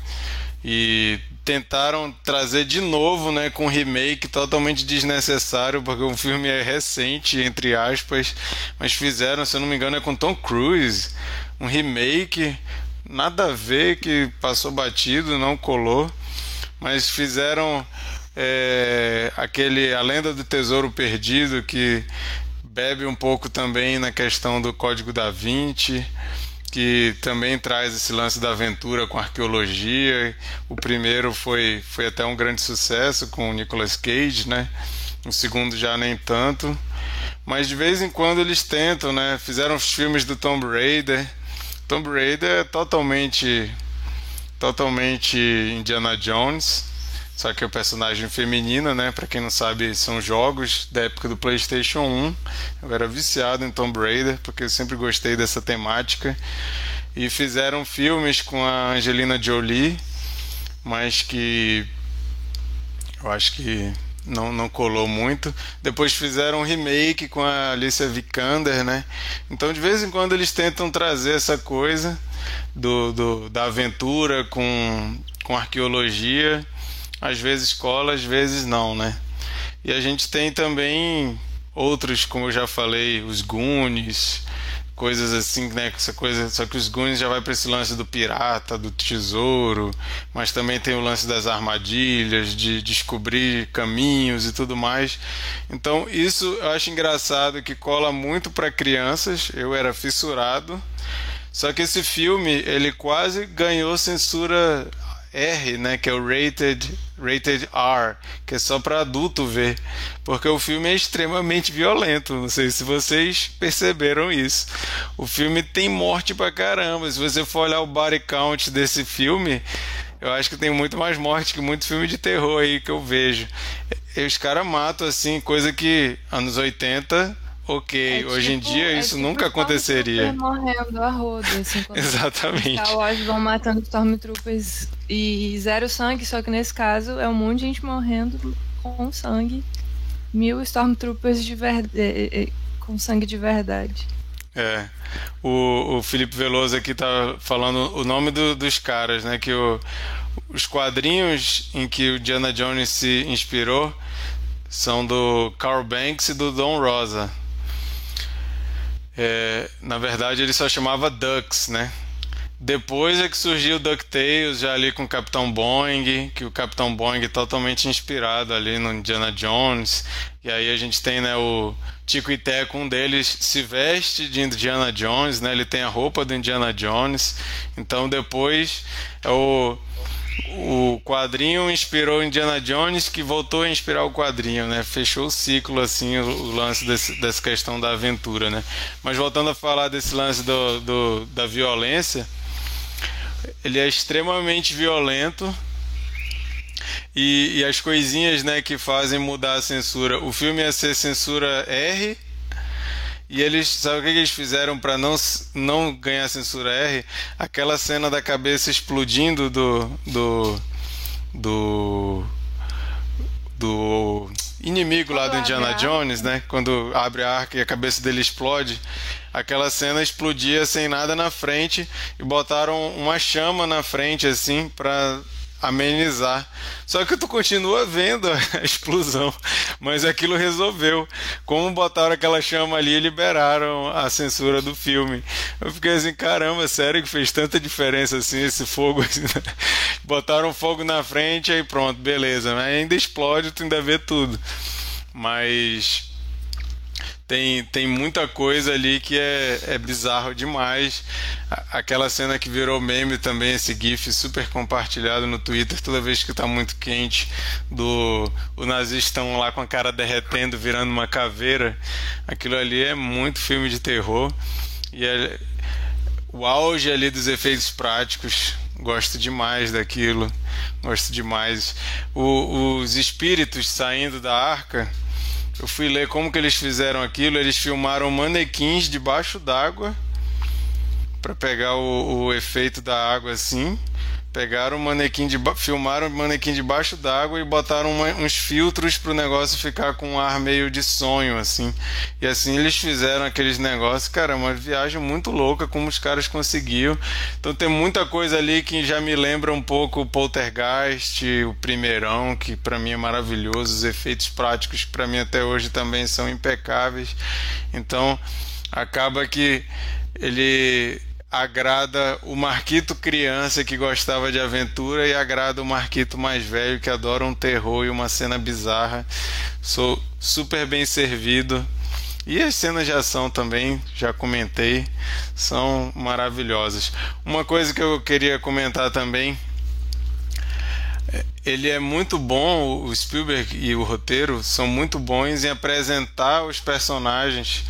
e tentaram trazer de novo, né, com um remake totalmente desnecessário, porque o filme é recente, entre aspas, mas fizeram, se eu não me engano, é com Tom Cruise, um remake, nada a ver, que passou batido, não colou, mas fizeram é, aquele A Lenda do Tesouro Perdido, que bebe um pouco também na questão do Código da Vinci, que também traz esse lance da aventura com arqueologia. O primeiro foi, foi até um grande sucesso com o Nicolas Cage, né? O segundo já nem tanto. Mas de vez em quando eles tentam, né? Fizeram os filmes do Tomb Raider. Tomb Raider é totalmente totalmente Indiana Jones. Só que é o personagem feminina, né? Para quem não sabe, são jogos da época do PlayStation 1. Eu era viciado em Tomb Raider porque eu sempre gostei dessa temática. E fizeram filmes com a Angelina Jolie, mas que eu acho que não, não colou muito. Depois fizeram um remake com a Alicia Vikander, né? Então de vez em quando eles tentam trazer essa coisa do, do da aventura com, com arqueologia. Às vezes cola, às vezes não, né? E a gente tem também outros, como eu já falei, os Goonies, coisas assim, né? Essa coisa, só que os Goonies já vai para esse lance do pirata, do tesouro, mas também tem o lance das armadilhas, de descobrir caminhos e tudo mais. Então isso eu acho engraçado que cola muito para crianças. Eu era fissurado. Só que esse filme ele quase ganhou censura R, né, que é o rated, rated R, que é só para adulto ver, porque o filme é extremamente violento. Não sei se vocês perceberam isso. O filme tem morte pra caramba. Se você for olhar o body count desse filme, eu acho que tem muito mais morte que muito filme de terror aí que eu vejo. E os caras matam assim, coisa que anos 80 ok, é hoje em tipo, dia é isso tipo nunca aconteceria. morrendo a roda, assim, *laughs* Exatamente. Star Wars vão matando Stormtroopers e zero sangue, só que nesse caso é um monte de gente morrendo com sangue. Mil Stormtroopers de verdade, é, é, com sangue de verdade. É. O, o Felipe Veloso aqui tá falando o nome do, dos caras, né? Que o, os quadrinhos em que o Diana Jones se inspirou são do Carl Banks e do Don Rosa. É, na verdade, ele só chamava Ducks, né? Depois é que surgiu o DuckTales, já ali com o Capitão Boeing, que o Capitão Boeing é totalmente inspirado ali no Indiana Jones. E aí a gente tem né, o Tico e Teco, um deles se veste de Indiana Jones, né? Ele tem a roupa do Indiana Jones. Então depois é o o quadrinho inspirou Indiana Jones, que voltou a inspirar o quadrinho, né? Fechou o ciclo, assim, o, lance desse, dessa questão da aventura, né? Mas voltando a falar desse lance do, do, da violência, ele é extremamente violento. E, e as coisinhas, né, que fazem mudar a censura. O filme ia ser censura R, e eles, sabe o que eles fizeram para não, não ganhar censura R? Aquela cena da cabeça explodindo do. do. do. do inimigo lá do Indiana Jones, né? Quando abre a arca e a cabeça dele explode. Aquela cena explodia sem nada na frente e botaram uma chama na frente, assim, para amenizar. Só que tu continua vendo *laughs* a explosão, mas aquilo resolveu. Como botaram aquela chama ali e liberaram a censura do filme. Eu fiquei assim, caramba, sério que fez tanta diferença assim esse fogo? Né? *laughs* Botaram fogo na frente aí pronto, beleza. Mas ainda explode, tu ainda vê tudo. Mas tem, tem muita coisa ali que é, é bizarro demais. Aquela cena que virou meme também, esse GIF super compartilhado no Twitter toda vez que tá muito quente, do o nazistão lá com a cara derretendo, virando uma caveira. Aquilo ali é muito filme de terror. E é, o auge ali dos efeitos práticos. Gosto demais daquilo. Gosto demais. O, os espíritos saindo da arca eu fui ler como que eles fizeram aquilo. Eles filmaram manequins debaixo d'água para pegar o, o, efeito da água assim. Pegaram o manequim de filmaram o manequim debaixo d'água e botaram uma, uns filtros para o negócio ficar com um ar meio de sonho assim. E assim eles fizeram aqueles negócios, cara, uma viagem muito louca como os caras conseguiam. Então tem muita coisa ali que já me lembra um pouco o Poltergeist, o Primeirão, que para mim é maravilhoso, os efeitos práticos para mim até hoje também são impecáveis. Então acaba que ele agrada o Marquito criança que gostava de aventura e agrada o Marquito mais velho que adora um terror e uma cena bizarra. Sou super bem servido. E as cenas de ação também, já comentei, são maravilhosas. Uma coisa que eu queria comentar também, é, ele é muito bom, o Spielberg e o roteiro são muito bons em apresentar os personagens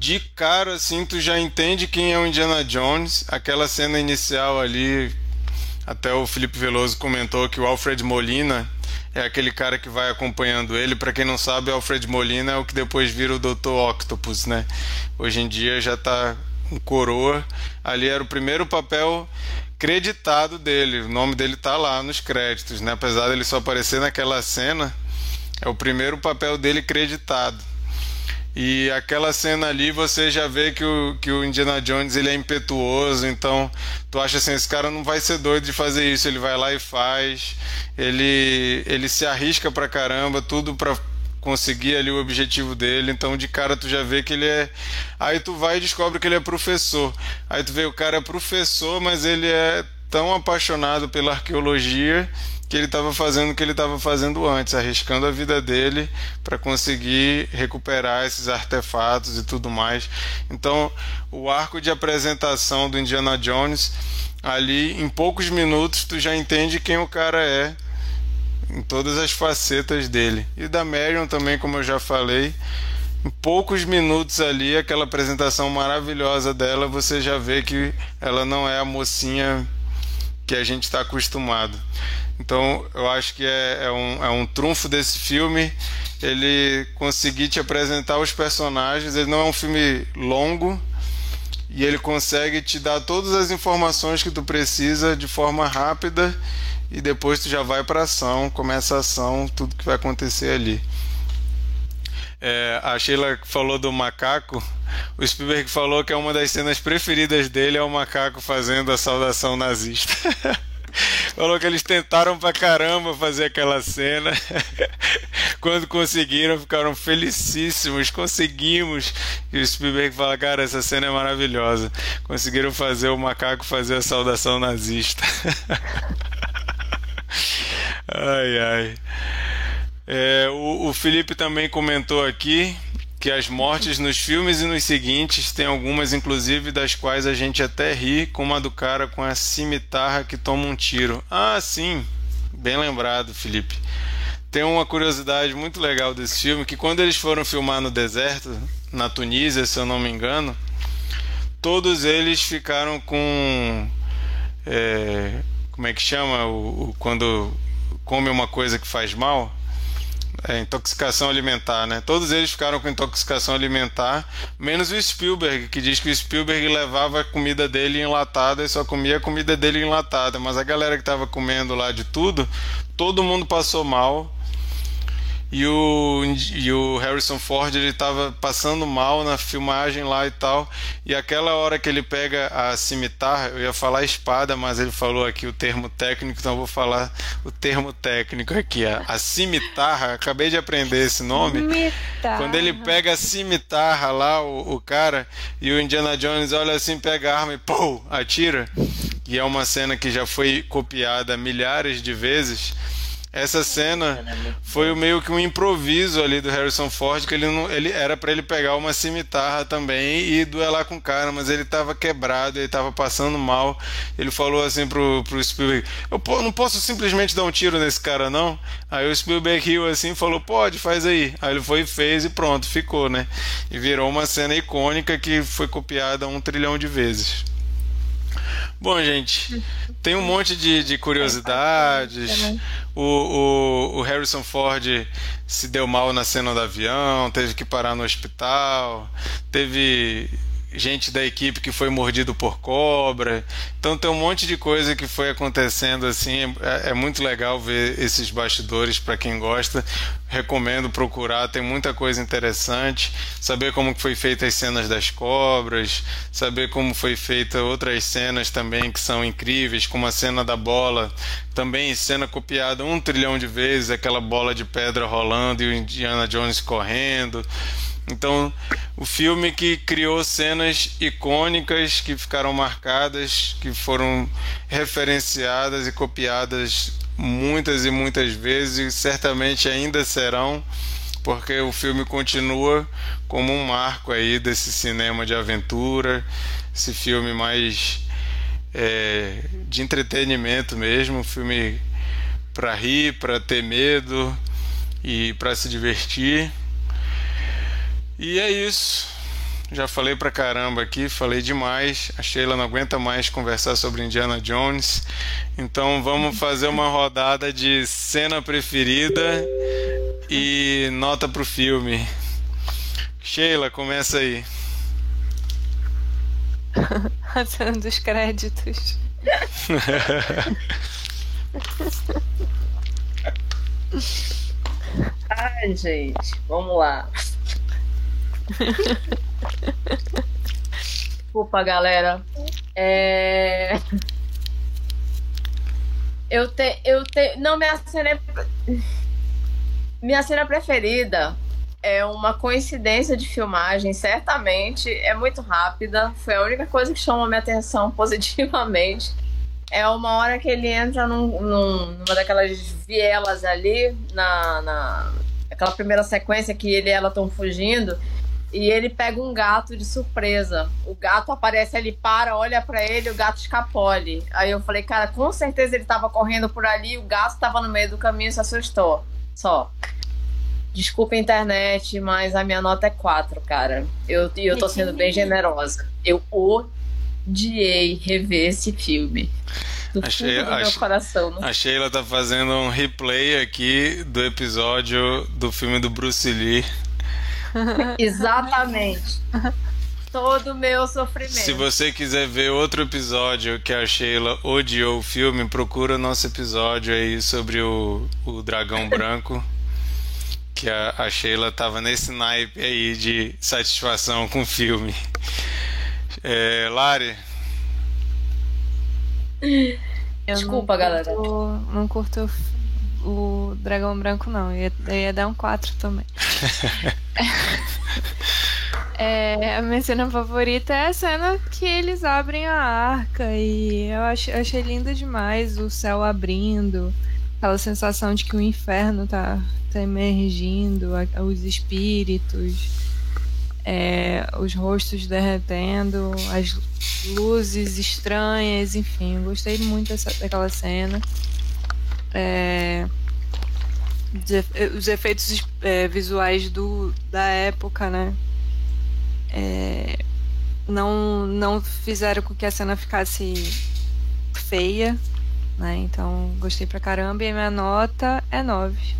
de cara assim tu já entende quem é o Indiana Jones, aquela cena inicial ali Até o Felipe Veloso comentou que o Alfred Molina é aquele cara que vai acompanhando ele. Para quem não sabe, Alfred Molina é o que depois vira o Dr. Octopus, né? Hoje em dia já tá um coroa. Ali era o primeiro papel creditado dele. O nome dele tá lá nos créditos, né? Apesar dele só aparecer naquela cena, é o primeiro papel dele creditado. E aquela cena ali você já vê que o, que o Indiana Jones ele é impetuoso, então tu acha assim, esse cara não vai ser doido de fazer isso, ele vai lá e faz, ele, ele se arrisca pra caramba, tudo pra conseguir ali o objetivo dele, então de cara tu já vê que ele é. Aí tu vai e descobre que ele é professor. Aí tu vê o cara é professor, mas ele é tão apaixonado pela arqueologia que ele estava fazendo o que ele estava fazendo antes, arriscando a vida dele para conseguir recuperar esses artefatos e tudo mais. Então, o arco de apresentação do Indiana Jones, ali em poucos minutos tu já entende quem o cara é em todas as facetas dele. E da Marion também, como eu já falei, em poucos minutos ali, aquela apresentação maravilhosa dela, você já vê que ela não é a mocinha que a gente está acostumado. Então eu acho que é, é, um, é um trunfo desse filme ele conseguir te apresentar os personagens. Ele não é um filme longo e ele consegue te dar todas as informações que tu precisa de forma rápida e depois tu já vai para ação, começa a ação, tudo que vai acontecer ali. É, a Sheila falou do macaco. O Spielberg falou que é uma das cenas preferidas dele é o macaco fazendo a saudação nazista. *laughs* *laughs* Falou que eles tentaram pra caramba fazer aquela cena. *laughs* Quando conseguiram, ficaram felicíssimos. Conseguimos. E o Spielberg fala: Cara, essa cena é maravilhosa. Conseguiram fazer o macaco fazer a saudação nazista. *laughs* ai, ai. É, o, o Felipe também comentou aqui que as mortes nos filmes e nos seguintes tem algumas, inclusive, das quais a gente até ri, como a do cara com a cimitarra que toma um tiro. Ah, sim, bem lembrado, Felipe. Tem uma curiosidade muito legal desse filme, que quando eles foram filmar no deserto, na Tunísia, se eu não me engano, todos eles ficaram com... É, como é que chama? O, o, quando come uma coisa que faz mal é, intoxicação alimentar, né? Todos eles ficaram com intoxicação alimentar, menos o Spielberg, que diz que o Spielberg levava a comida dele enlatada e só comia a comida dele enlatada. Mas a galera que estava comendo lá de tudo, todo mundo passou mal e o, e o Harrison Ford ele estava passando mal na filmagem lá e tal. E aquela hora que ele pega a cimitarra, eu ia falar espada, mas ele falou aqui o termo técnico, então eu vou falar o termo técnico aqui. A, a cimitarra, acabei de aprender esse nome. Cimitarra. Quando ele pega a cimitarra lá, o, o cara, e o Indiana Jones olha assim, pega a arma e pô, atira. E é uma cena que já foi copiada milhares de vezes essa cena foi meio que um improviso ali do Harrison Ford, que ele não, ele era para ele pegar uma cimitarra também e duelar com o cara, mas ele tava quebrado, ele tava passando mal. Ele falou assim pro, pro Spielberg: "Eu não posso simplesmente dar um tiro nesse cara não?" Aí o Spielberg riu assim, falou: "Pode, faz aí". Aí ele foi e fez e pronto, ficou, né? E virou uma cena icônica que foi copiada um trilhão de vezes. Bom, gente, tem um monte de, de curiosidades. O, o, o, Harrison Ford se deu mal na cena do avião, teve que parar no hospital, teve gente da equipe que foi mordido por cobra. Então tem um monte de coisa que foi acontecendo assim. É, é muito legal ver esses bastidores para quem gosta. Recomendo procurar, tem muita coisa interessante. Saber como foi feita as cenas das cobras, saber como foi feita outras cenas também que são incríveis, como a cena da bola, também cena copiada um trilhão de vezes, aquela bola de pedra rolando e o Indiana Jones correndo. Então, o filme que criou cenas icônicas que ficaram marcadas, que foram referenciadas e copiadas muitas e muitas vezes e certamente ainda serão, porque o filme continua como um marco aí desse cinema de aventura, esse filme mais é, de entretenimento mesmo, filme para rir, para ter medo e para se divertir. E é isso. Já falei pra caramba aqui, falei demais. A Sheila não aguenta mais conversar sobre Indiana Jones. Então vamos fazer uma rodada de cena preferida e nota pro filme. Sheila, começa aí. *laughs* A cena dos créditos. *laughs* Ai, gente, vamos lá. *laughs* Desculpa, galera. É... Eu te, eu te, não minha cena, é... minha cena preferida é uma coincidência de filmagem, certamente é muito rápida. Foi a única coisa que chamou minha atenção *laughs* positivamente. É uma hora que ele entra num, num, numa daquelas vielas ali, na, na aquela primeira sequência que ele e ela estão fugindo, e ele pega um gato de surpresa. O gato aparece ali, para, olha para ele, o gato escapole. Aí eu falei, cara, com certeza ele tava correndo por ali, o gato tava no meio do caminho e se assustou. Só. Desculpa a internet, mas a minha nota é 4, cara. Eu, eu tô sendo bem generosa. Eu odiei rever esse filme. Do Achei, fundo do meu ach- coração. Não A Sheila tá fazendo um replay aqui do episódio do filme do Bruce Lee. *laughs* Exatamente. Todo o meu sofrimento. Se você quiser ver outro episódio que a Sheila odiou o filme, procura o nosso episódio aí sobre o, o dragão *laughs* branco. Que a, a Sheila tava nesse naipe aí de satisfação com o filme. É, Lari, Eu Desculpa, não galera. curto- Não curto o, Dragão Branco, não. Eu ia, eu ia dar um 4 também. *laughs* É, a minha cena favorita é a cena que eles abrem a arca e eu ach- achei lindo demais o céu abrindo, aquela sensação de que o inferno tá, tá emergindo, a- os espíritos, é, os rostos derretendo, as luzes estranhas, enfim, gostei muito dessa, daquela cena. É, os efe- os efeitos é, visuais do, da época, né? É, não, não fizeram com que a cena ficasse feia, né? Então gostei pra caramba e minha nota é 9.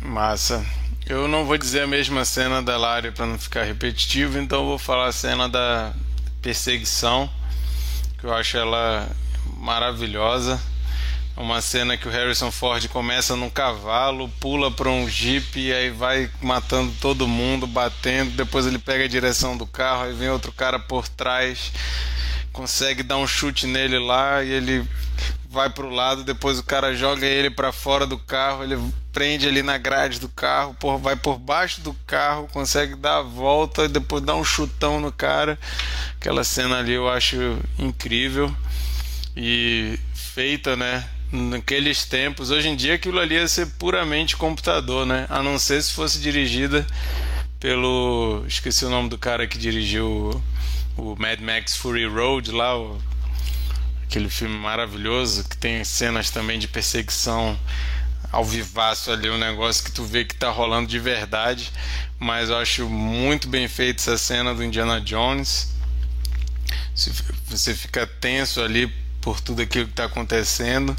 massa. Eu não vou dizer a mesma cena da Lari para não ficar repetitivo, então vou falar a cena da perseguição, que eu acho ela maravilhosa. Uma cena que o Harrison Ford começa num cavalo, pula para um jeep e aí vai matando todo mundo, batendo. Depois ele pega a direção do carro, aí vem outro cara por trás, consegue dar um chute nele lá e ele vai pro lado. Depois o cara joga ele para fora do carro, ele prende ali na grade do carro, por, vai por baixo do carro, consegue dar a volta e depois dá um chutão no cara. Aquela cena ali eu acho incrível e feita, né? Naqueles tempos, hoje em dia aquilo ali ia ser puramente computador, né? A não ser se fosse dirigida pelo. Esqueci o nome do cara que dirigiu o, o Mad Max Fury Road lá, o- aquele filme maravilhoso que tem cenas também de perseguição ao vivaço ali, um negócio que tu vê que tá rolando de verdade. Mas eu acho muito bem feita essa cena do Indiana Jones. Você fica tenso ali por tudo aquilo que está acontecendo.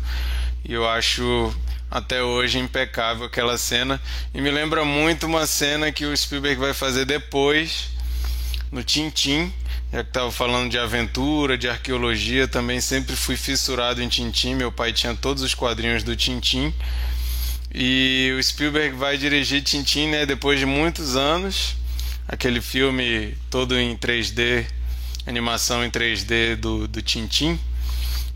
E eu acho até hoje impecável aquela cena. E me lembra muito uma cena que o Spielberg vai fazer depois no Tintim. Já que estava falando de aventura, de arqueologia, também sempre fui fissurado em Tintim. Meu pai tinha todos os quadrinhos do Tintim. E o Spielberg vai dirigir Tintim, né, depois de muitos anos. Aquele filme todo em 3D, animação em 3D do, do Tintim,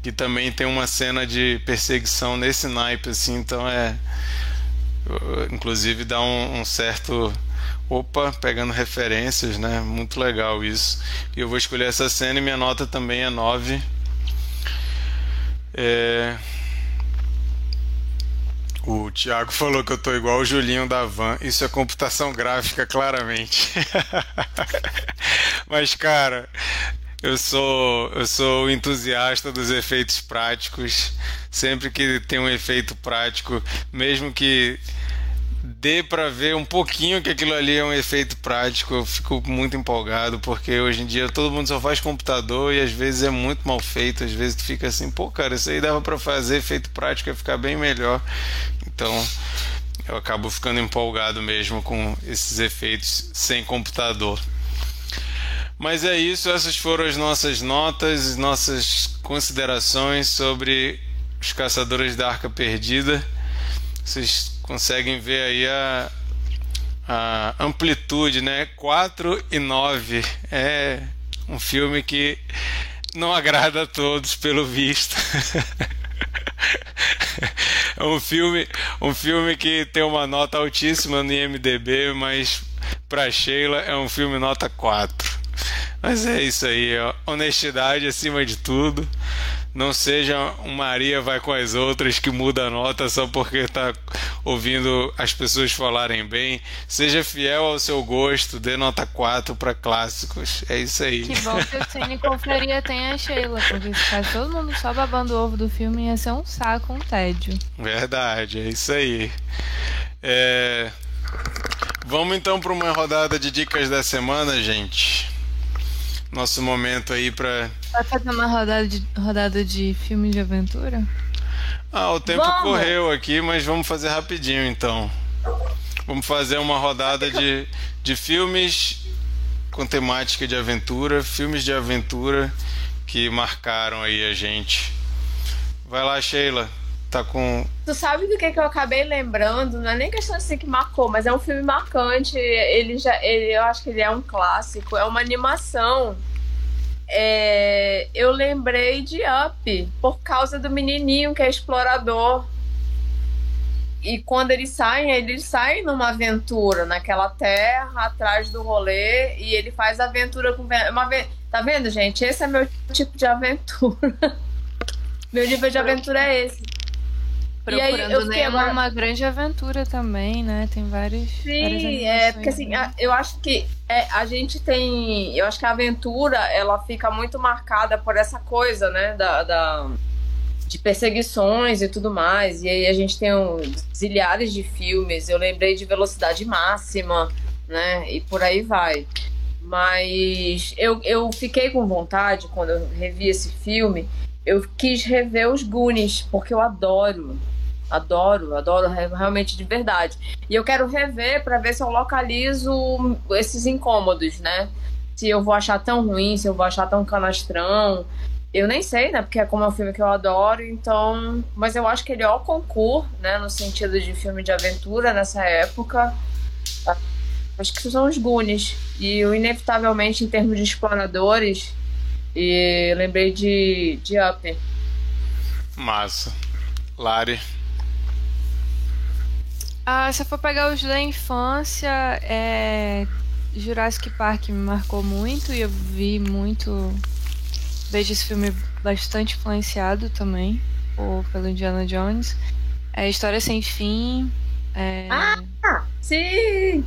que também tem uma cena de perseguição nesse naipe, assim, então é. Inclusive dá um, um certo. Opa, pegando referências, né? Muito legal isso. E eu vou escolher essa cena e minha nota também é 9. É. O Thiago falou que eu tô igual o Julinho da Van. Isso é computação gráfica, claramente. *laughs* Mas, cara, eu sou, eu sou entusiasta dos efeitos práticos. Sempre que tem um efeito prático, mesmo que dê para ver um pouquinho que aquilo ali é um efeito prático. Eu fico muito empolgado porque hoje em dia todo mundo só faz computador e às vezes é muito mal feito. Às vezes tu fica assim, pô, cara, isso aí dava para fazer efeito prático ia ficar bem melhor. Então eu acabo ficando empolgado mesmo com esses efeitos sem computador. Mas é isso, essas foram as nossas notas, nossas considerações sobre os Caçadores da Arca Perdida. Vocês conseguem ver aí a, a amplitude, né? 4 e 9. É um filme que não agrada a todos, pelo visto. *laughs* é um filme, um filme que tem uma nota altíssima no IMDb, mas para Sheila é um filme nota 4. Mas é isso aí, ó. honestidade acima de tudo. Não seja um Maria vai com as outras que muda a nota só porque está ouvindo as pessoas falarem bem. Seja fiel ao seu gosto, dê nota 4 para clássicos. É isso aí. Que bom que o Cine Confraria tem a Sheila, porque se faz todo mundo só babando o ovo do filme ia ser um saco, um tédio. Verdade, é isso aí. É... Vamos então para uma rodada de dicas da semana, gente nosso momento aí para. Vai fazer uma rodada de, rodada de filme de aventura? Ah, o tempo vamos. correu aqui, mas vamos fazer rapidinho então. Vamos fazer uma rodada de, de filmes com temática de aventura, filmes de aventura que marcaram aí a gente. Vai lá, Sheila. Tá com. Tu sabe do que, que eu acabei lembrando? Não é nem questão assim que marcou, mas é um filme marcante. Ele já. Ele, eu acho que ele é um clássico. É uma animação. É, eu lembrei de Up por causa do menininho que é explorador. E quando eles saem, eles saem numa aventura naquela terra, atrás do rolê, e ele faz aventura com. Uma, tá vendo, gente? Esse é meu tipo de aventura. *laughs* meu nível de aventura é esse. Procurando aí, Nemo agora... uma grande aventura também, né? Tem vários. Sim, é porque assim, né? eu acho que é, a gente tem. Eu acho que a aventura ela fica muito marcada por essa coisa, né? Da, da de perseguições e tudo mais. E aí a gente tem um, zilhares de filmes. Eu lembrei de Velocidade Máxima, né? E por aí vai. Mas eu, eu fiquei com vontade quando eu revi esse filme. Eu quis rever os Goonies, porque eu adoro Adoro, adoro realmente de verdade. E eu quero rever para ver se eu localizo esses incômodos, né? Se eu vou achar tão ruim, se eu vou achar tão canastrão. Eu nem sei, né? Porque é como é um filme que eu adoro, então. Mas eu acho que ele é o concurso, né? No sentido de filme de aventura nessa época. Acho que são os Goonies. E eu, inevitavelmente, em termos de exploradores, e lembrei de, de Up. Massa. Lari. Ah, se eu for pegar os da infância, é... Jurassic Park me marcou muito e eu vi muito. Vejo esse filme bastante influenciado também por, pelo Indiana Jones. É História Sem Fim. É... Ah, sim!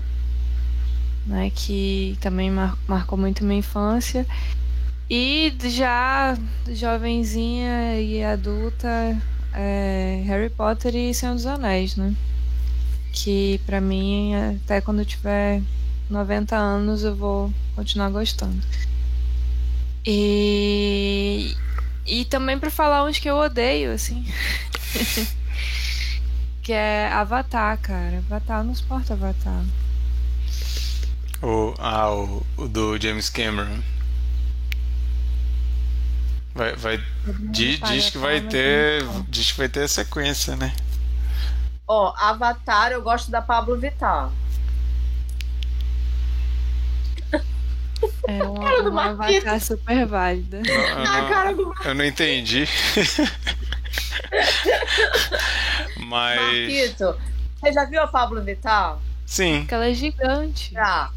Né, que também mar marcou muito minha infância. E já jovenzinha e adulta, é Harry Potter e Senhor dos Anéis, né? que para mim, até quando eu tiver 90 anos, eu vou continuar gostando. E, e também para falar uns que eu odeio, assim. *laughs* que é Avatar, cara. Avatar não suporta Avatar. O, ah, o, o do James Cameron. Vai, vai, diz, diz que vai ter. Diz que vai ter a sequência, né? Ó, Avatar, eu gosto da Pablo Vittar. É uma, uma Avatar super válida. Não, não, cara do eu não entendi. *laughs* Mas. Marquito, você já viu a Pablo Vittar? Sim. Porque ela é gigante. Ah,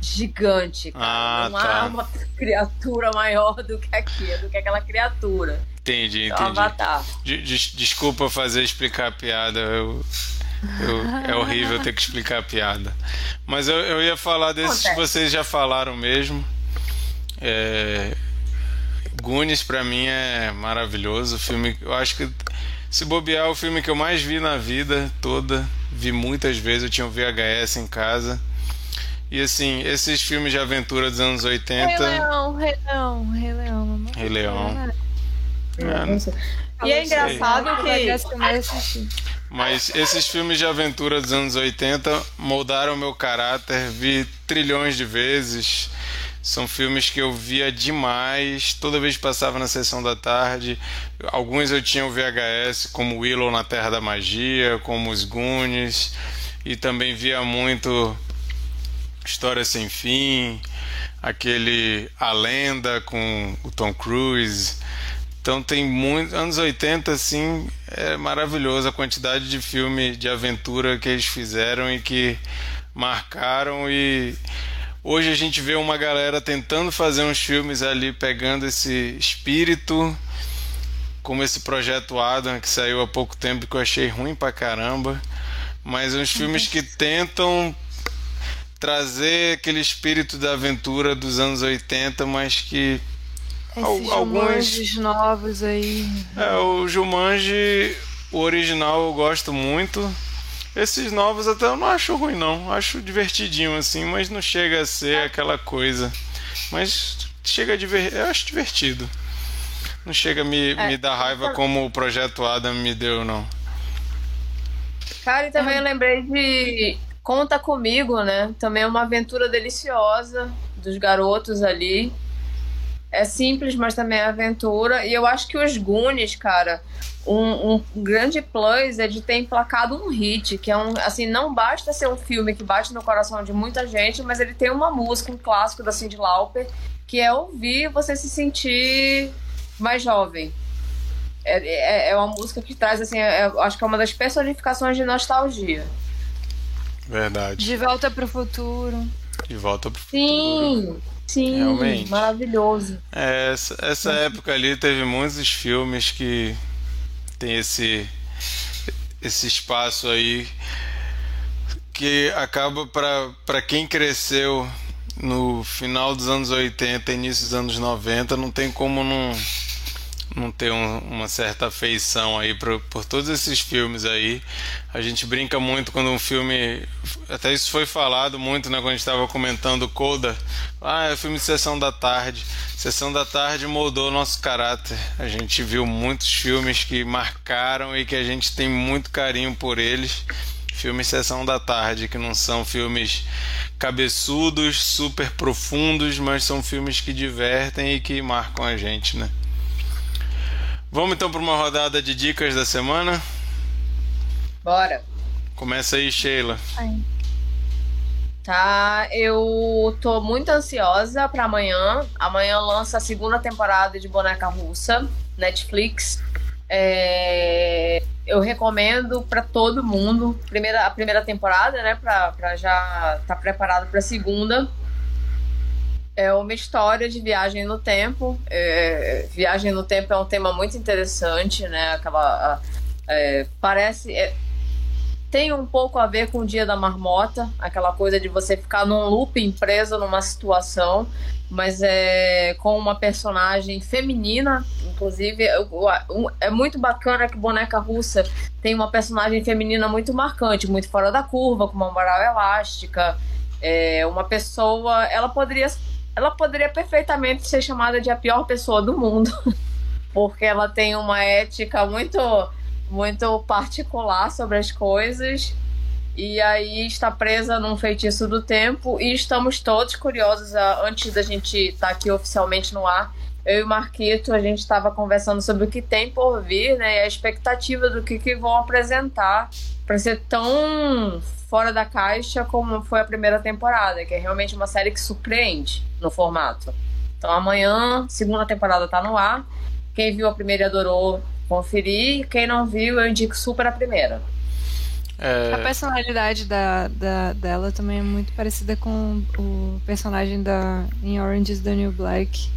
gigante, cara. Ah, não tá. há uma *laughs* criatura maior do que aqui, do que aquela criatura. Entendi, entendi. Avatar. desculpa fazer explicar a piada. Eu, eu, é horrível ter que explicar a piada. Mas eu, eu ia falar desses que vocês já falaram mesmo. É, Goonies para mim é maravilhoso. O filme, eu acho que Se bobear, o filme que eu mais vi na vida toda, vi muitas vezes, eu tinha um VHS em casa. E assim, esses filmes de aventura dos anos 80. Rei Leão, Rei Leão, Rei Leão. Rei Leão. É. E é engraçado que. Mas esses filmes de aventura dos anos 80 moldaram meu caráter, vi trilhões de vezes. São filmes que eu via demais, toda vez que passava na sessão da tarde. Alguns eu tinha o VHS, como Willow na Terra da Magia, como Os Goonies, e também via muito História Sem Fim, aquele A Lenda com o Tom Cruise. Então tem muito. Anos 80, assim, é maravilhoso a quantidade de filme de aventura que eles fizeram e que marcaram e hoje a gente vê uma galera tentando fazer uns filmes ali pegando esse espírito como esse projeto Adam que saiu há pouco tempo que eu achei ruim pra caramba mas uns filmes *laughs* que tentam trazer aquele espírito da aventura dos anos 80, mas que Esses alguns novos aí. É, o Jumanji, o original eu gosto muito. Esses novos até eu não acho ruim não, acho divertidinho assim, mas não chega a ser aquela coisa. Mas chega a diver... eu acho divertido. Não chega a me, é, me dar raiva como o projeto Adam me deu, não. Cara, e também eu lembrei de Conta Comigo, né? Também é uma aventura deliciosa dos garotos ali. É simples, mas também é aventura. E eu acho que os Goonies, cara, um, um, grande plus é de ter emplacado um hit, que é um. Assim, não basta ser um filme que bate no coração de muita gente, mas ele tem uma música, um clássico da Cyndi Lauper, que é ouvir você se sentir mais jovem. É, é, é uma música que traz, assim, é, acho que é uma das personificações de nostalgia. Verdade. De volta pro futuro. De volta pro sim, futuro. Sim, Realmente. maravilhoso. É, essa, essa época ali teve muitos filmes que tem esse esse espaço aí que acaba para quem cresceu no final dos anos 80, início dos anos 90, não tem como não não ter um, uma certa afeição aí por, por todos esses filmes aí. A gente brinca muito quando um filme. Até isso foi falado muito, né? Quando a gente estava comentando Coda. Ah, é filme de Sessão da Tarde. Sessão da Tarde moldou nosso caráter. A gente viu muitos filmes que marcaram e que a gente tem muito carinho por eles. Filmes Sessão da Tarde, que não são filmes cabeçudos, super profundos, mas são filmes que divertem e que marcam a gente, né? Vamos então para uma rodada de dicas da semana? Bora. Começa aí, Sheila. Ai. Tá, eu tô muito ansiosa para amanhã. Amanhã lança a segunda temporada de Boneca Russa, Netflix. É... Eu recomendo para todo mundo. Primeira, a primeira temporada, né? Para já estar tá preparado para a segunda. É uma história de viagem no tempo. É, viagem no tempo é um tema muito interessante, né? Aquela. É, parece. É, tem um pouco a ver com o dia da marmota, aquela coisa de você ficar num looping preso numa situação, mas é com uma personagem feminina, inclusive é muito bacana que Boneca Russa tem uma personagem feminina muito marcante, muito fora da curva, com uma moral elástica, é uma pessoa, ela poderia ela poderia perfeitamente ser chamada de a pior pessoa do mundo, *laughs* porque ela tem uma ética muito, muito particular sobre as coisas. E aí está presa num feitiço do tempo e estamos todos curiosos antes da gente estar tá aqui oficialmente no ar. Eu e o Marquito, a gente estava conversando sobre o que tem por vir, né? E a expectativa do que, que vão apresentar para ser tão fora da caixa como foi a primeira temporada, que é realmente uma série que surpreende no formato. Então amanhã, segunda temporada tá no ar. Quem viu a primeira e adorou, conferir. Quem não viu, eu indico super a primeira. É... A personalidade da, da, dela também é muito parecida com o personagem da em Orange is the New Black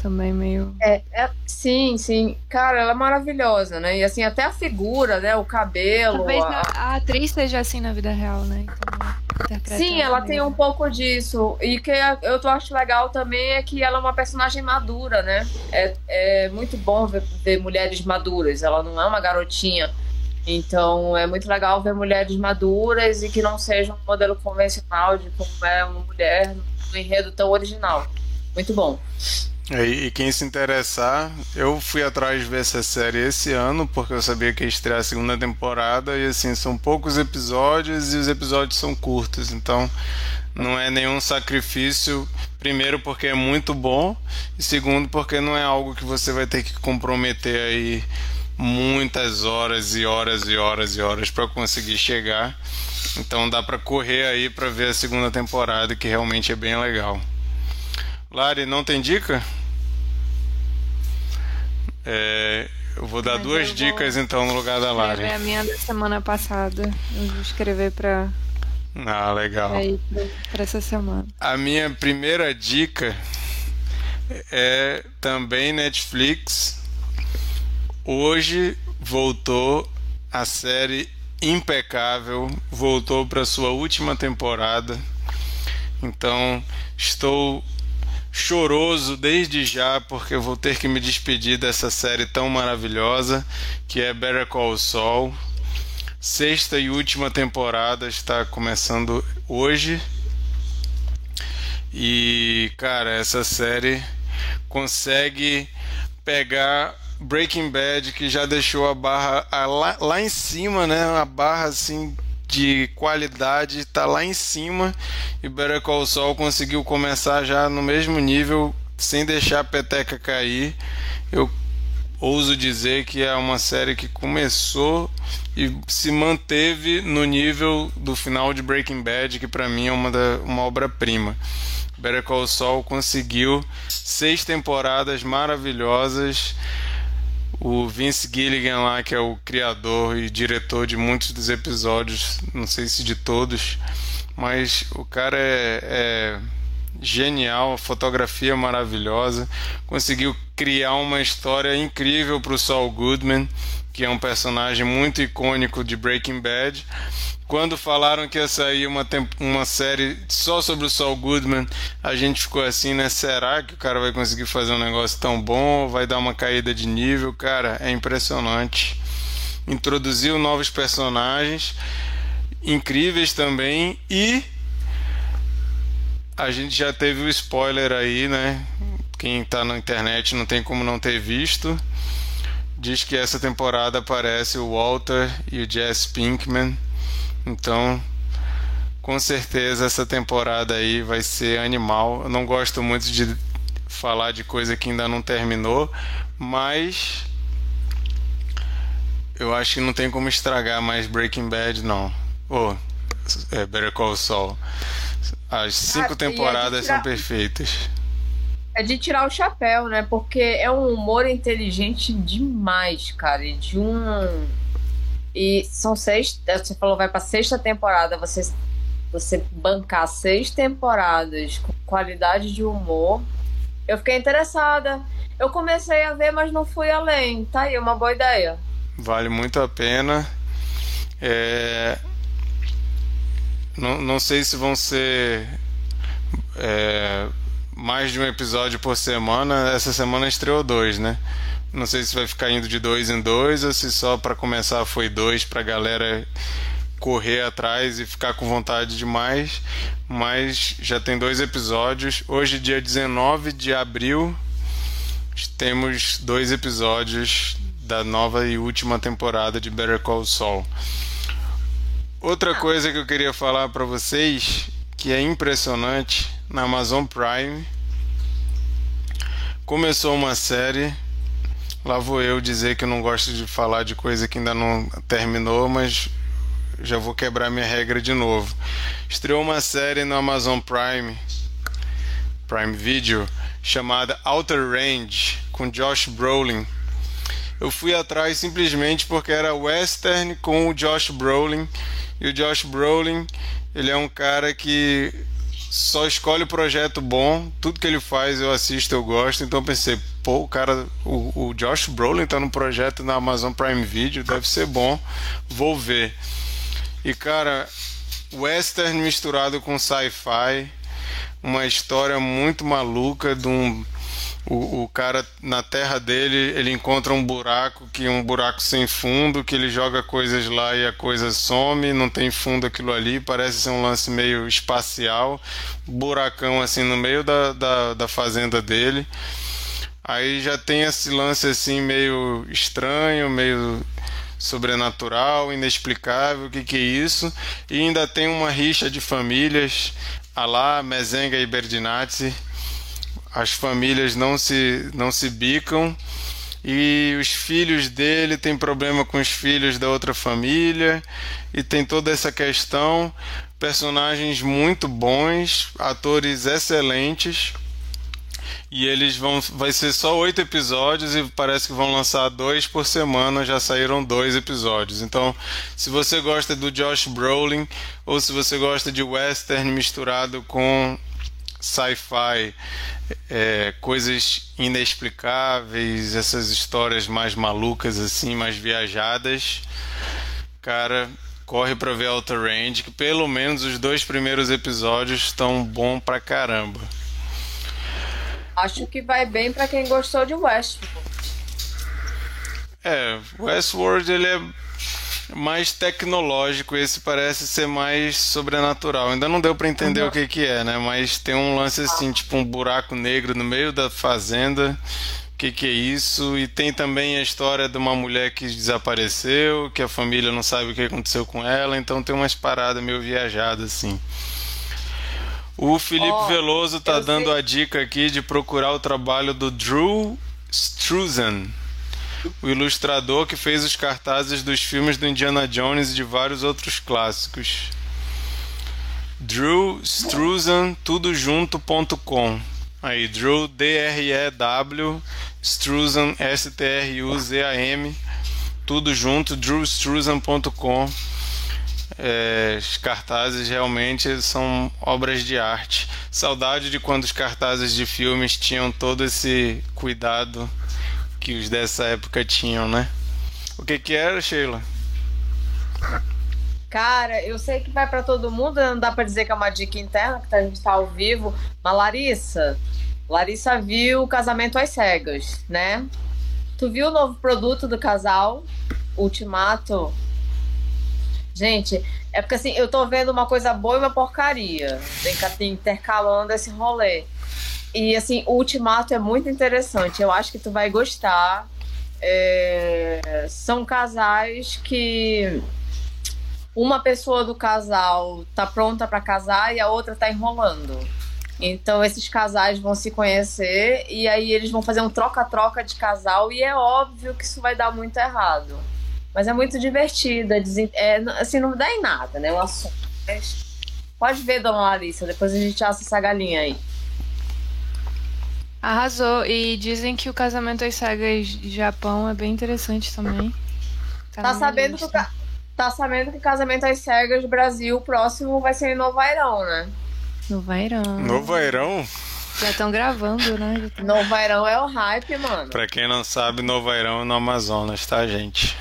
também meio. É, é, sim, sim. Cara, ela é maravilhosa, né? E assim, até a figura, né? O cabelo. Talvez a... a atriz seja assim na vida real, né? Então... Sim, ela tem um pouco disso. E que eu acho legal também é que ela é uma personagem madura, né? É, é muito bom ver, ver mulheres maduras. Ela não é uma garotinha. Então é muito legal ver mulheres maduras e que não seja um modelo convencional de como é uma mulher no enredo tão original. Muito bom. É, e, quem se interessar, eu fui atrás de ver essa série esse ano, porque eu sabia que ia estrear a segunda temporada, e assim, são poucos episódios e os episódios são curtos, então não é nenhum sacrifício. Primeiro, porque é muito bom, e segundo, porque não é algo que você vai ter que comprometer aí muitas horas e horas e horas e horas para conseguir chegar. Então dá para correr aí para ver a segunda temporada, que realmente é bem legal. Lari, não tem dica? É, eu vou dar Mas duas dicas então no lugar da Lari. É a minha da semana passada. Eu vou escrever para ah, legal. Para essa semana. A minha primeira dica é também Netflix. Hoje voltou a série impecável, voltou para sua última temporada. Então, estou choroso desde já, porque eu vou ter que me despedir dessa série tão maravilhosa que é Better Call Saul. Sexta e última temporada está começando hoje. E, cara, essa série consegue pegar Breaking Bad, que já deixou a barra lá, lá em cima, né? A barra assim de qualidade está lá em cima e Better Call Saul conseguiu começar já no mesmo nível sem deixar a peteca cair. Eu ouso dizer que é uma série que começou e se manteve no nível do final de Breaking Bad, que para mim é uma, da, uma obra-prima. Better Call Saul conseguiu seis temporadas maravilhosas o Vince Gilligan lá, que é o criador e diretor de muitos dos episódios, não sei se de todos, mas o cara é, é genial, fotografia maravilhosa, conseguiu criar uma história incrível para o Saul Goodman, que é um personagem muito icônico de Breaking Bad, quando falaram que ia sair uma, uma série só sobre o Saul Goodman, a gente ficou assim, né? Será que o cara vai conseguir fazer um negócio tão bom? Vai dar uma caída de nível? Cara, é impressionante. Introduziu novos personagens incríveis também e a gente já teve o spoiler aí, né? Quem tá na internet não tem como não ter visto. Diz que essa temporada aparece o Walter e o Jess Pinkman então, com certeza essa temporada aí vai ser animal. Eu não gosto muito de falar de coisa que ainda não terminou, mas eu acho que não tem como estragar mais Breaking Bad, não. Oh, é Better Call Saul. As cinco ah, temporadas é tirar... são perfeitas. É de tirar o chapéu, né? Porque é um humor inteligente demais, cara. E de um e são seis. Você falou, vai pra sexta temporada. Você, você bancar seis temporadas com qualidade de humor. Eu fiquei interessada. Eu comecei a ver, mas não fui além. Tá aí, uma boa ideia. Vale muito a pena. É... Não, não sei se vão ser é... mais de um episódio por semana. Essa semana estreou dois, né? Não sei se vai ficar indo de dois em dois ou se só para começar foi dois para a galera correr atrás e ficar com vontade demais. Mas já tem dois episódios. Hoje, dia 19 de abril, temos dois episódios da nova e última temporada de Better Call Saul. Outra coisa que eu queria falar para vocês, que é impressionante, na Amazon Prime começou uma série Lá vou eu dizer que não gosto de falar de coisa que ainda não terminou, mas já vou quebrar minha regra de novo. Estreou uma série no Amazon Prime, Prime Video, chamada Outer Range, com Josh Brolin. Eu fui atrás simplesmente porque era western com o Josh Brolin. E o Josh Brolin, ele é um cara que só escolhe o projeto bom, tudo que ele faz eu assisto, eu gosto, então pensei, pô, o cara, o, o Josh Brolin tá no projeto na Amazon Prime Video, deve ser bom, vou ver. E cara, western misturado com sci-fi, uma história muito maluca de um o, o, cara na terra dele ele encontra um buraco que um buraco sem fundo que ele joga coisas lá e a coisa some não tem fundo aquilo ali parece ser um lance meio espacial buracão assim no meio da, da, da fazenda dele. Aí já tem esse lance assim meio estranho meio sobrenatural inexplicável o que que é isso? E ainda tem uma rixa de famílias a lá Mezenga e Berdinazzi as famílias não se, não se bicam e os filhos dele têm problema com os filhos da outra família e tem toda essa questão. Personagens muito bons atores excelentes. E eles vão vai ser só oito episódios e parece que vão lançar dois por semana já saíram dois episódios. Então se você gosta do Josh Brolin ou se você gosta de western misturado com sci-fi, é, coisas inexplicáveis, essas histórias mais malucas assim, mais viajadas, cara, corre para ver Outer Range, que pelo menos os dois primeiros episódios estão bom pra caramba. Acho que vai bem para quem gostou de Westworld. É, Westworld ele é mais tecnológico, esse parece ser mais sobrenatural. Ainda não deu para entender uhum. o que que é, né? Mas tem um lance assim, tipo um buraco negro no meio da fazenda. O que que é isso? E tem também a história de uma mulher que desapareceu, que a família não sabe o que aconteceu com ela, então tem umas paradas meio viajadas assim. O Felipe oh, Veloso tá dando sei. a dica aqui de procurar o trabalho do Drew Struzan o ilustrador que fez os cartazes dos filmes do Indiana Jones e de vários outros clássicos. Drew Struzan, tudojunto.com. Aí, Drew, D-R-E-W, Struzan, S-T-R-U-Z-A-M, tudo junto, drewstruzan.com. É, os cartazes realmente são obras de arte. Saudade de quando os cartazes de filmes tinham todo esse cuidado que os dessa época tinham, né? O que que era, Sheila? Cara, eu sei que vai para todo mundo, não dá para dizer que é uma dica interna, que a gente tá ao vivo. Mas Larissa, Larissa viu o Casamento às Cegas, né? Tu viu o novo produto do casal, Ultimato? Gente, é porque assim, eu tô vendo uma coisa boa e uma porcaria. Tem que intercalando esse rolê. E assim, o Ultimato é muito interessante. Eu acho que tu vai gostar. É... São casais que uma pessoa do casal tá pronta para casar e a outra tá enrolando. Então esses casais vão se conhecer e aí eles vão fazer um troca-troca de casal e é óbvio que isso vai dar muito errado. Mas é muito divertido, é, é assim, não dá em nada, né? O assunto. Pode ver, dona Larissa, depois a gente assa essa galinha aí. Arrasou. E dizem que o casamento às cegas Japão é bem interessante também. Tá, tá sabendo, que o tá sabendo que o casamento às cegas Brasil próximo vai ser em Novairão, né? Novairão. Novairão? Já estão gravando, né? Tão... Novairão é o hype, mano. Pra quem não sabe, Novairão é no Amazonas, tá, gente?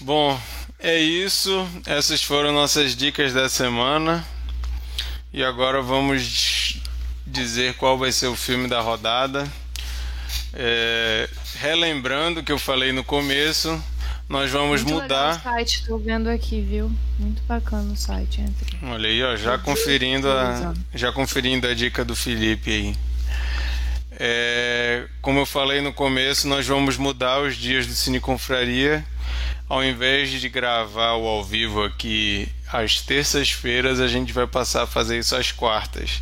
Bom, é isso. Essas foram nossas dicas da semana. E agora vamos dizer qual vai ser o filme da rodada. É, relembrando que eu falei no começo, nós vamos Muito mudar. o site, estou vendo aqui, viu? Muito bacana o site, entre. Olha aí, ó, já conferindo a, já conferindo a dica do Felipe aí. É, como eu falei no começo, nós vamos mudar os dias do Cine Confraria. Ao invés de gravar o ao vivo aqui às terças-feiras, a gente vai passar a fazer isso às quartas.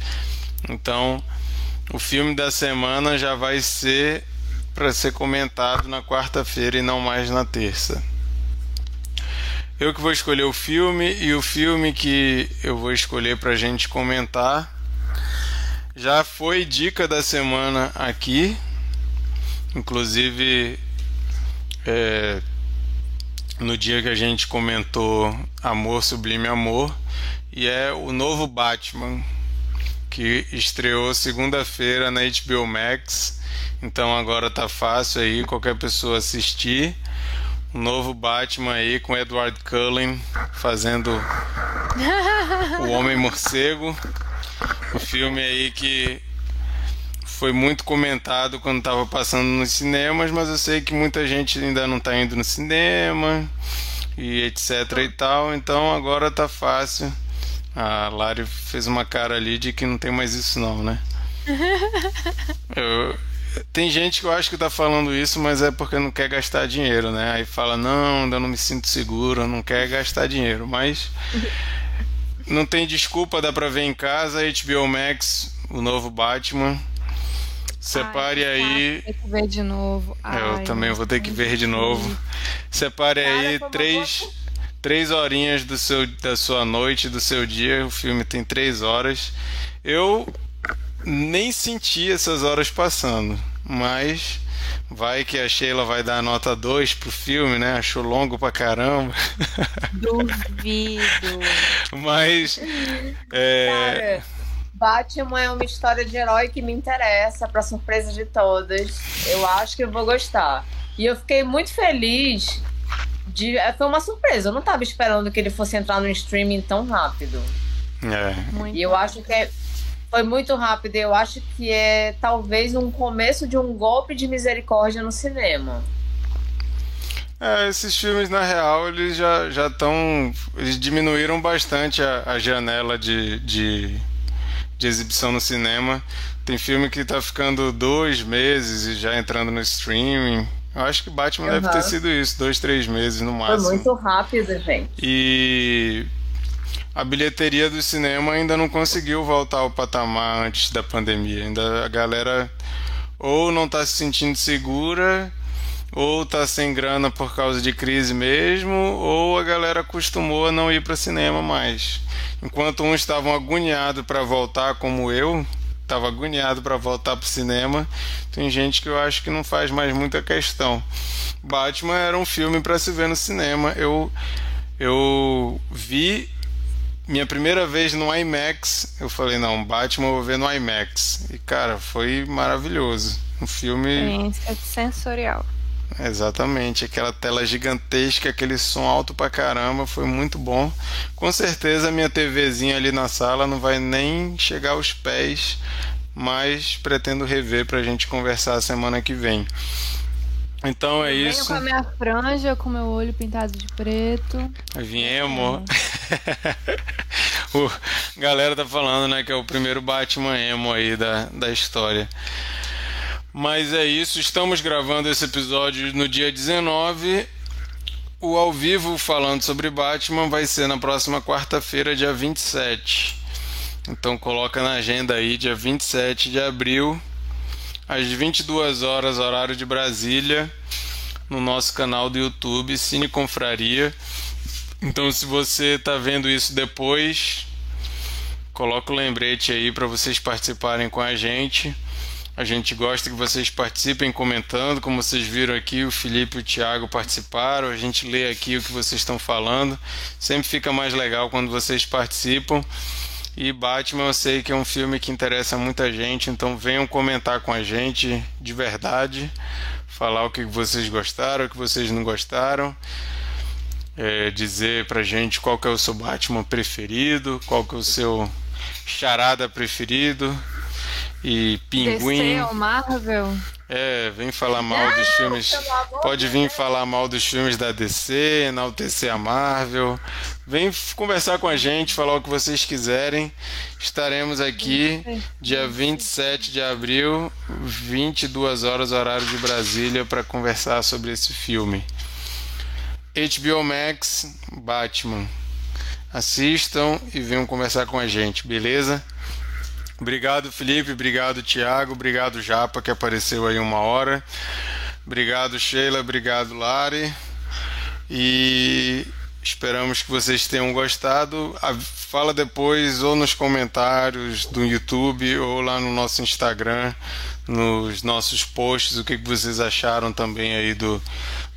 Então, o filme da semana já vai ser para ser comentado na quarta-feira e não mais na terça. Eu que vou escolher o filme e o filme que eu vou escolher para a gente comentar. Já foi dica da semana aqui, inclusive é, no dia que a gente comentou Amor Sublime Amor, e é o novo Batman que estreou segunda-feira na HBO Max. Então agora tá fácil aí qualquer pessoa assistir. um novo Batman aí com Edward Cullen fazendo o Homem Morcego. Um filme aí que foi muito comentado quando estava passando nos cinemas, mas eu sei que muita gente ainda não está indo no cinema e etc e tal, então agora tá fácil. A Lari fez uma cara ali de que não tem mais isso não, né? *laughs* Eu, tem gente que eu acho que tá falando isso, mas é porque não quer gastar dinheiro, né? Aí fala, não, ainda não me sinto seguro, não quer gastar dinheiro. Mas *laughs* não tem desculpa, dá pra ver em casa, HBO Max, o novo Batman. Separe Ai, aí. Tem que ver de novo. eu Ai, também vou ter que ver de novo. Separe Cara, aí três, três horinhas do seu, da sua noite, do seu dia. O filme tem três horas. Eu nem senti essas horas passando, mas vai que a Sheila vai dar nota 2 pro filme, né? Achou longo pra caramba. *laughs* Duvido. mas é, Cara, Batman é uma história de herói que me interessa, pra surpresa de todas. Eu acho que eu vou gostar. E eu fiquei muito feliz. De... é, Foi uma surpresa. Eu não tava esperando que ele fosse entrar no streaming tão rápido. é, Muito. E eu acho que é- foi muito rápido. Eu acho que é talvez um começo de um golpe de misericórdia no cinema. É, esses filmes, na real, eles já já estão. Eles diminuíram bastante a, a janela de, de, de exibição no cinema. Tem filme que tá ficando dois meses e já entrando no streaming. Eu acho que Batman deve ter sido isso, dois, três meses no Foi máximo. muito rápido, gente. E a bilheteria do cinema ainda não conseguiu voltar ao patamar antes da pandemia. Ainda a galera ou não está se sentindo segura, ou está sem grana por causa de crise mesmo, ou a galera acostumou a não ir para cinema mais. Enquanto uns estavam agoniados para voltar, como eu, estava agoniado para voltar para o cinema, tem gente que eu acho que não faz mais muita questão. Batman era um filme para se ver no cinema. Eu eu vi minha primeira vez no IMAX. Eu falei, não, Batman eu vou ver no IMAX. E cara, foi maravilhoso. Um filme. Experiência sensorial. Exatamente, aquela tela gigantesca, aquele som alto pra caramba, foi muito bom. Com certeza a minha TVzinha ali na sala não vai nem chegar aos pés, mas pretendo rever pra gente conversar semana que vem. Então é Venho isso. com a minha franja, com meu olho pintado de preto. Viemos. *laughs* o a galera tá falando, né, que é o primeiro Batman emo aí da, da história. Mas é isso, estamos gravando esse episódio no dia 19. O ao vivo falando sobre Batman vai ser na próxima quarta-feira, dia 27. Então coloca na agenda aí, dia 27 de abril, às 22 horas, horário de Brasília, no nosso canal do YouTube, Cine Confraria. Então, se você está vendo isso depois, coloca o lembrete aí para vocês participarem com a gente. A gente gosta que vocês participem comentando, como vocês viram aqui, o Felipe e o Thiago participaram, a gente lê aqui o que vocês estão falando. Sempre fica mais legal quando vocês participam. E Batman eu sei que é um filme que interessa muita gente, então venham comentar com a gente de verdade, falar o que vocês gostaram, o que vocês não gostaram é, dizer pra gente qual que é o seu Batman preferido, qual que é o seu charada preferido e pinguim. DC ou Marvel? É, vem falar mal dos filmes. Pode de vir Deus. falar mal dos filmes da DC, enaltecer a Marvel. Vem conversar com a gente, falar o que vocês quiserem. Estaremos aqui dia 27 de abril, 22 horas horário de Brasília para conversar sobre esse filme. HBO Max, Batman. Assistam e venham conversar com a gente, beleza? Obrigado, Felipe. Obrigado, Thiago. Obrigado, Japa, que apareceu aí uma hora. Obrigado, Sheila. Obrigado, Lari. E esperamos que vocês tenham gostado. Fala depois ou nos comentários do YouTube ou lá no nosso Instagram, nos nossos posts, o que que vocês acharam também aí do,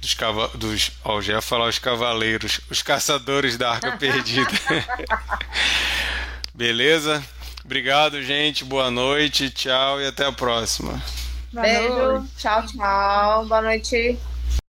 dos, cava, dos ó, já ia falar os cavaleiros, os caçadores da Arca *laughs* Perdida. Beleza? Obrigado, gente. Boa noite, tchau e até a próxima. Boa Beijo. noite. Tchau, tchau. Boa noite.